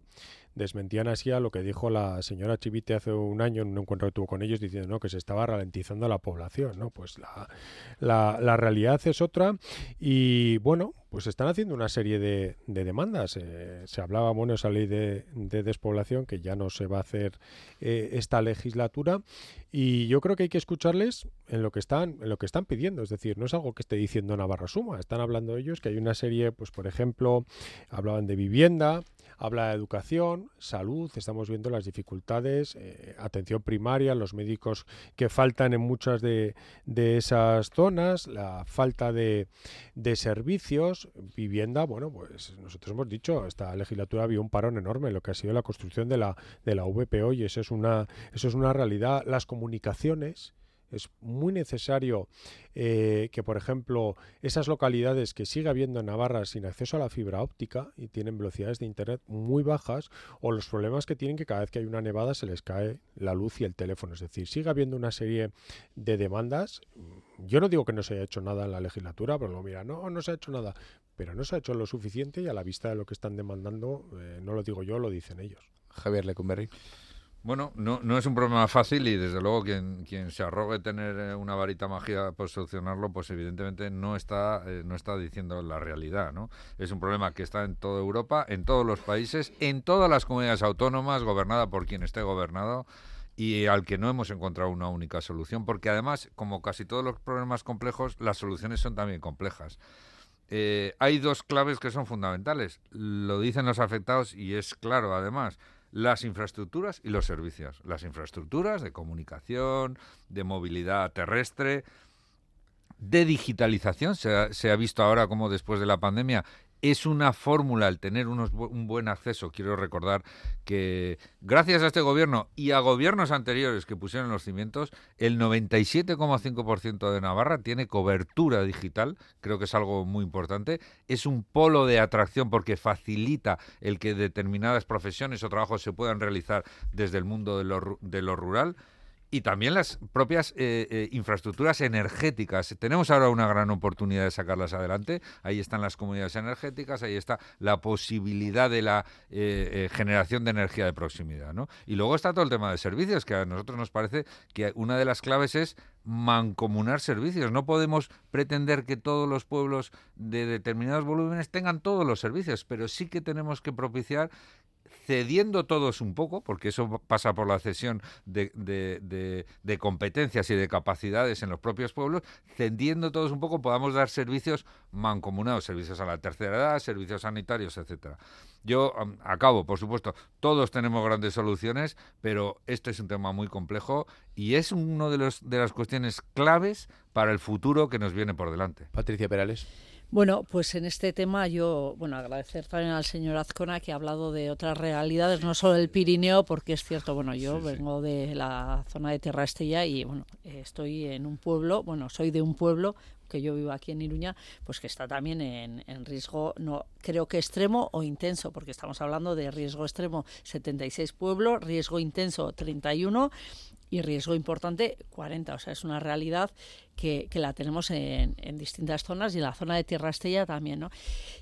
desmentían así a lo que dijo la señora Chivite hace un año en un encuentro que tuvo con ellos diciendo ¿no? que se estaba ralentizando la población. ¿no? Pues la, la, realidad es otra y bueno, pues están haciendo una serie de, de demandas. Eh, se hablaba, bueno, esa ley de, de, despoblación que ya no se va a hacer eh, esta legislatura y yo creo que hay que escucharles en lo que están en lo que están pidiendo. Es decir, no es algo que esté diciendo Navarra Suma. Están hablando ellos que hay una serie, pues por ejemplo, hablaban de vivienda, habla de educación, salud, estamos viendo las dificultades, eh, atención primaria, los médicos que faltan en muchas de, esas zonas, la falta de, servicios, vivienda, bueno, pues nosotros hemos dicho, esta legislatura había un parón enorme en lo que ha sido la construcción de la, de la VPO y es una, eso es una realidad. Las comunicaciones, es muy necesario eh, que, por ejemplo, esas localidades que sigue habiendo en Navarra sin acceso a la fibra óptica y tienen velocidades de Internet muy bajas, o los problemas que tienen que cada vez que hay una nevada se les cae la luz y el teléfono. Es decir, sigue habiendo una serie de demandas. Yo no digo que no se haya hecho nada en la legislatura, pero lo mira, no, no se ha hecho nada. Pero no se ha hecho lo suficiente y a la vista de lo que están demandando, eh, no lo digo yo, lo dicen ellos. Javier Lecumberri. Bueno, no, no es un problema fácil y desde luego quien, quien se arrogue tener eh, una varita mágica para solucionarlo, pues evidentemente no está, eh, no está diciendo la realidad, ¿no? Es un problema que está en toda Europa, en todos los países, en todas las comunidades autónomas, gobernada por quien esté gobernado y al que no hemos encontrado una única solución, porque además, como casi todos los problemas complejos, las soluciones son también complejas. Eh, hay dos claves que son fundamentales, lo dicen los afectados y es claro además las infraestructuras y los servicios. Las infraestructuras de comunicación, de movilidad terrestre, de digitalización. Se ha, visto ahora como después de la pandemia es una fórmula el tener unos, un buen acceso. Quiero recordar que gracias a este gobierno y a gobiernos anteriores que pusieron los cimientos, el 97,5% de Navarra tiene cobertura digital. Creo que es algo muy importante. Es un polo de atracción porque facilita el que determinadas profesiones o trabajos se puedan realizar desde el mundo de lo, de lo rural y también las propias eh, eh, infraestructuras energéticas. Tenemos ahora una gran oportunidad de sacarlas adelante. Ahí están las comunidades energéticas, ahí está la posibilidad de la eh, generación de energía de proximidad. ¿no? Y luego está todo el tema de servicios, que a nosotros nos parece que una de las claves es mancomunar servicios. No podemos pretender que todos los pueblos de determinados volúmenes tengan todos los servicios, pero sí que tenemos que propiciar cediendo todos un poco, porque eso pasa por la cesión de, de, competencias y de capacidades en los propios pueblos, cediendo todos un poco podamos dar servicios mancomunados, servicios a la tercera edad, servicios sanitarios, etcétera. Yo acabo, por supuesto, todos tenemos grandes soluciones, pero este es un tema muy complejo y es uno de de las cuestiones claves para el futuro que nos viene por delante. Patricia Perales. Bueno, pues en este tema yo, bueno, agradecer también al señor Azcona que ha hablado de otras realidades, no solo del Pirineo, porque es cierto, bueno, yo vengo de la zona de Tierra Estella y, bueno, estoy en un pueblo, bueno, soy de un pueblo que yo vivo aquí en Iruña, pues que está también en, en, riesgo, no creo que extremo o intenso, porque estamos hablando de riesgo extremo 76 pueblos, riesgo intenso 31 y riesgo importante 40. O sea, es una realidad que, la tenemos en, distintas zonas y en la zona de Tierra Estella también. ¿no?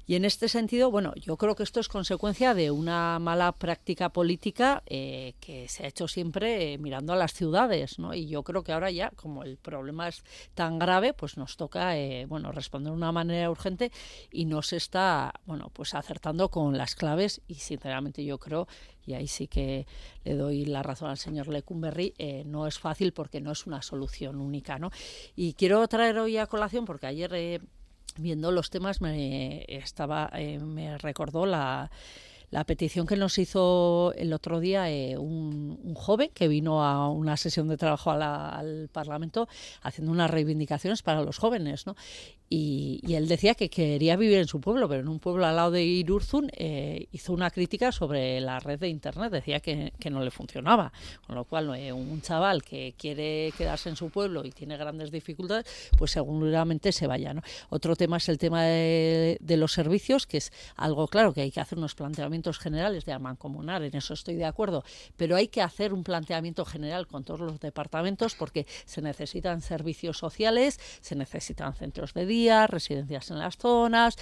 Y en este sentido, bueno, yo creo que esto es consecuencia de una mala práctica política eh, que se ha hecho siempre eh, mirando a las ciudades. ¿no? Y yo creo que ahora ya, como el problema es tan grave, pues nos toca eh, bueno, responder de una manera urgente y no se está bueno, pues acertando con las claves y sinceramente yo creo y ahí sí que le doy la razón al señor Lecumberri, no es fácil porque no es una solución única. ¿no? Y quiero traer hoy a colación, porque ayer eh, viendo los temas me, estaba, eh, me recordó la la petición que nos hizo el otro día un, joven que vino a una sesión de trabajo al Parlamento haciendo unas reivindicaciones para los jóvenes, ¿no? Y, él decía que quería vivir en su pueblo, pero en un pueblo al lado de Irurzun eh, hizo una crítica sobre la red de Internet, decía que, no le funcionaba, con lo cual eh, un chaval que quiere quedarse en su pueblo y tiene grandes dificultades, pues seguramente se vaya. Otro tema es el tema de, los servicios, que es algo claro que hay que hacer unos planteamientos generales de mancomunar, en eso estoy de acuerdo, pero hay que hacer un planteamiento general con todos los departamentos porque se necesitan servicios sociales, se necesitan centros de residencias en las zonas,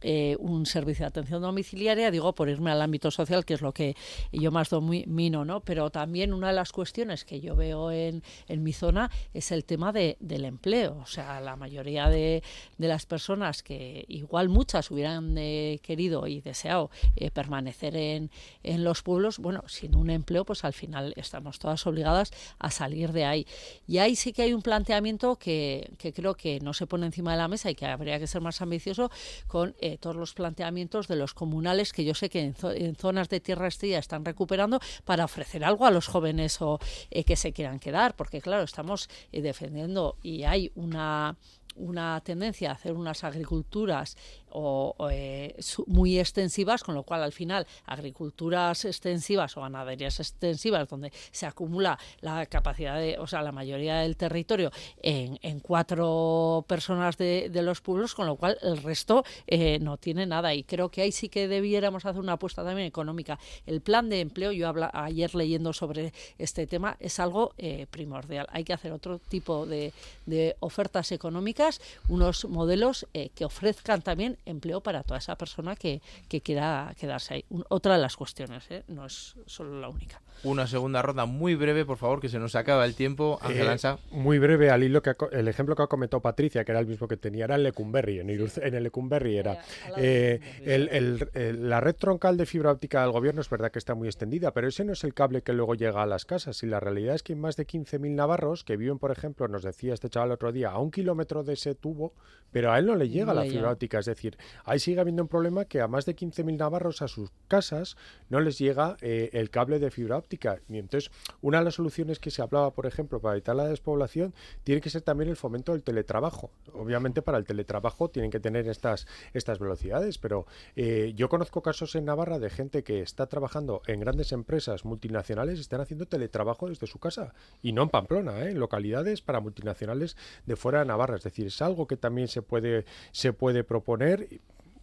eh, un servicio de atención domiciliaria, digo, por irme al ámbito social, que es lo que yo más domino, ¿no? Pero también una de las cuestiones que yo veo en, en mi zona es el tema de, del empleo. O sea, la mayoría de, de, las personas que igual muchas hubieran eh, querido y deseado eh, permanecer en, en los pueblos, bueno, sin un empleo, pues al final estamos todas obligadas a salir de ahí. Y ahí sí que hay un planteamiento que, que creo que no se pone encima de la mesa y que habría que ser más ambicioso con eh, todos los planteamientos de los comunales que yo sé que en, zonas de Tierra Estrella están recuperando para ofrecer algo a los jóvenes o eh, que se quieran quedar, porque claro, estamos eh, defendiendo y hay una una tendencia a hacer unas agriculturas o, eh, muy extensivas, con lo cual al final agriculturas extensivas o ganaderías extensivas donde se acumula la capacidad de, o sea, la mayoría del territorio en, en cuatro personas de, los pueblos, con lo cual el resto eh, no tiene nada. Y creo que ahí sí que debiéramos hacer una apuesta también económica. El plan de empleo, yo habla, ayer leyendo sobre este tema, es algo eh, primordial. Hay que hacer otro tipo de, de ofertas económicas, unos modelos que ofrezcan también empleo para toda esa persona que, que quiera quedarse ahí. otra de las cuestiones, ¿eh? no es solo la única. Una segunda ronda muy breve, por favor, que se nos acaba el tiempo. Ángel eh, Ansa. muy breve, al hilo que el ejemplo que ha comentado Patricia, que era el mismo que tenía, era el Lecumberri. En, en el Lecumberri era. Eh, el, la red troncal de fibra óptica del gobierno es verdad que está muy extendida, pero ese no es el cable que luego llega a las casas. Y la realidad es que hay más de 15.000 navarros que viven, por ejemplo, nos decía este chaval otro día, a un kilómetro de ese tubo, pero a él no le llega la fibra óptica. Es decir, ahí sigue habiendo un problema que a más de 15.000 navarros a sus casas no les llega eh, el cable de fibra óptica. Y entonces, una de las soluciones que se hablaba, por ejemplo, para evitar la despoblación, tiene que ser también el fomento del teletrabajo. Obviamente, para el teletrabajo tienen que tener estas, estas velocidades, pero eh, yo conozco casos en Navarra de gente que está trabajando en grandes empresas multinacionales y están haciendo teletrabajo desde su casa y no en Pamplona, ¿eh? en localidades para multinacionales de fuera de Navarra. Es decir, es algo que también se puede, se puede proponer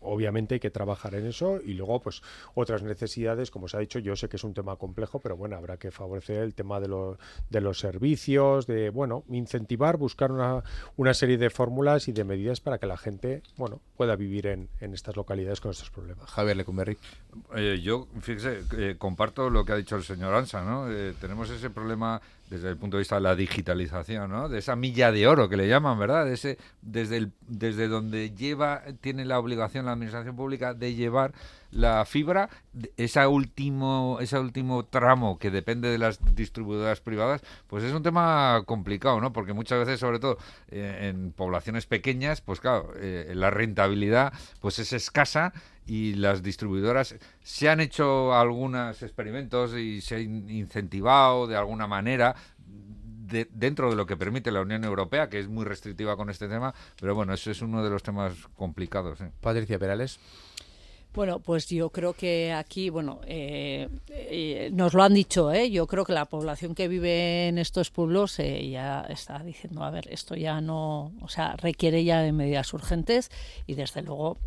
obviamente hay que trabajar en eso y luego pues otras necesidades, como se ha dicho, yo sé que es un tema complejo, pero bueno, habrá que favorecer el tema de, los de los servicios, de, bueno, incentivar, buscar una, una serie de fórmulas y de medidas para que la gente, bueno, pueda vivir en, en estas localidades con estos problemas. Javier Lecumberri. Eh, yo, fíjese, eh, comparto lo que ha dicho el señor Ansa, ¿no? Eh, tenemos ese problema desde el punto de vista de la digitalización, ¿no? De esa milla de oro que le llaman, ¿verdad? ese, desde, el, desde donde lleva, tiene la obligación la administración pública de llevar la fibra, ese último, ese último tramo que depende de las distribuidoras privadas, pues es un tema complicado, ¿no? Porque muchas veces, sobre todo eh, en poblaciones pequeñas, pues claro, eh, la rentabilidad pues es escasa y las distribuidoras se han hecho algunos experimentos y se han incentivado de alguna manera dentro de lo que permite la Unión Europea, que es muy restrictiva con este tema, pero bueno, eso es uno de los temas complicados. Patricia Perales. Bueno, pues yo creo que aquí, bueno, eh, eh, nos lo han dicho, ¿eh? yo creo que la población que vive en estos pueblos eh, ya está diciendo, a ver, esto ya no, o sea, requiere ya de medidas urgentes y desde luego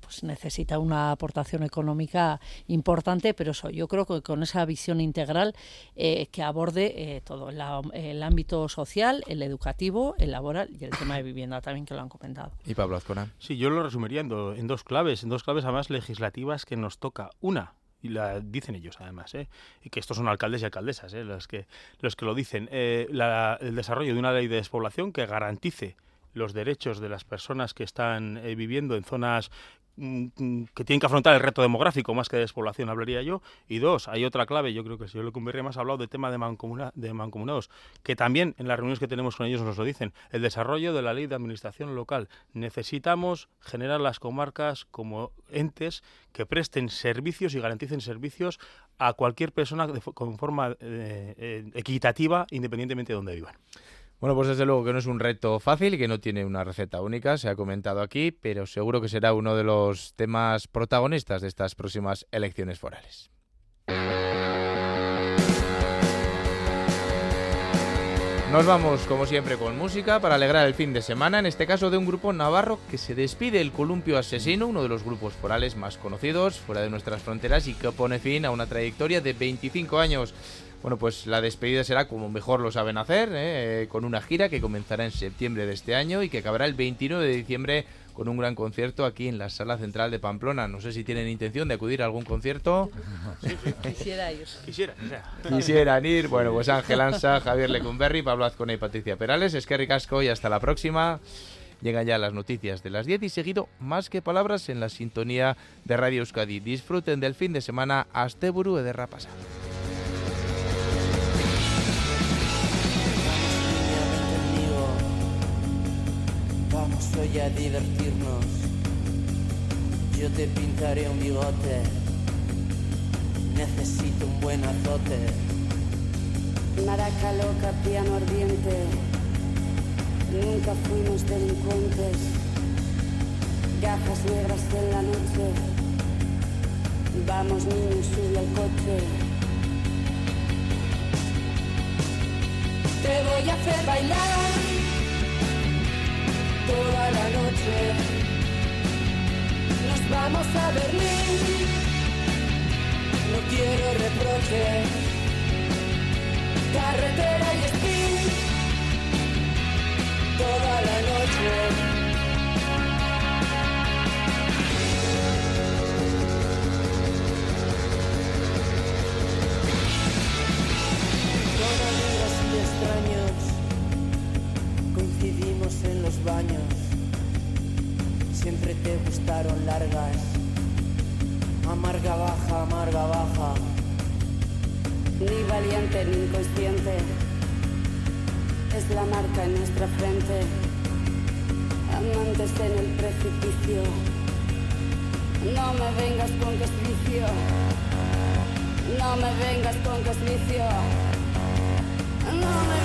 pues necesita una aportación económica importante, pero eso, yo creo que con esa visión integral que aborde todo, el ámbito social, el educativo, el laboral y el tema de vivienda también que lo han comentado. Y Pablo Azcona. Sí, yo lo resumiría en, en dos claves, en dos claves además legislativas que nos toca. Una, y la dicen ellos además, ¿eh? y que estos son alcaldes y alcaldesas ¿eh? los, que, los que lo dicen, eh, el desarrollo de una ley de despoblación que garantice los derechos de las personas que están eh, viviendo en zonas que tienen que afrontar el reto demográfico más que de despoblación, hablaría yo. Y dos, hay otra clave, yo creo que el señor Lecumberri más ha hablado del tema de, mancomuna, de mancomunados, que también en las reuniones que tenemos con ellos nos lo dicen, el desarrollo de la ley de administración local. Necesitamos generar las comarcas como entes que presten servicios y garanticen servicios a cualquier persona con forma eh, eh, equitativa, independientemente de donde vivan. Bueno, pues desde luego que no es un reto fácil y que no tiene una receta única, se ha comentado aquí, pero seguro que será uno de los temas protagonistas de estas próximas elecciones forales. Nos vamos, como siempre, con música para alegrar el fin de semana, en este caso de un grupo navarro que se despide el Columpio Asesino, uno de los grupos forales más conocidos fuera de nuestras fronteras y que pone fin a una trayectoria de 25 años. Bueno, pues la despedida será como mejor lo saben hacer, ¿eh? con una gira que comenzará en septiembre de este año y que acabará el 29 de diciembre con un gran concierto aquí en la sala central de Pamplona. No sé si tienen intención de acudir a algún concierto. Quisiera ir. Quisiera, Quisieran ir. Bueno, pues Ángel Ansa, Javier Lecumberri, Pablo Azcona y Patricia Perales. Es que ricasco y hasta la próxima. Llegan ya las noticias de las 10 y seguido más que palabras en la sintonía de Radio Euskadi. Disfruten del fin de semana. Asteburu de Rapasa. Hoy a divertirnos. Yo te pintaré un bigote, necesito un buen azote. Maraca loca, piano ardiente, nunca fuimos delincuentes. Gafas negras en la noche, vamos niños, sube al coche. Te voy a hacer bailar toda la noche. Nos vamos a Berlín, no quiero reproches. Carretera y spin, toda la noche. Extraños baños, siempre te gustaron largas, amarga baja, amarga baja. Ni valiente ni inconsciente, es la marca en nuestra frente, amantes en el precipicio. No me vengas con vicio, no me vengas con vicio, no me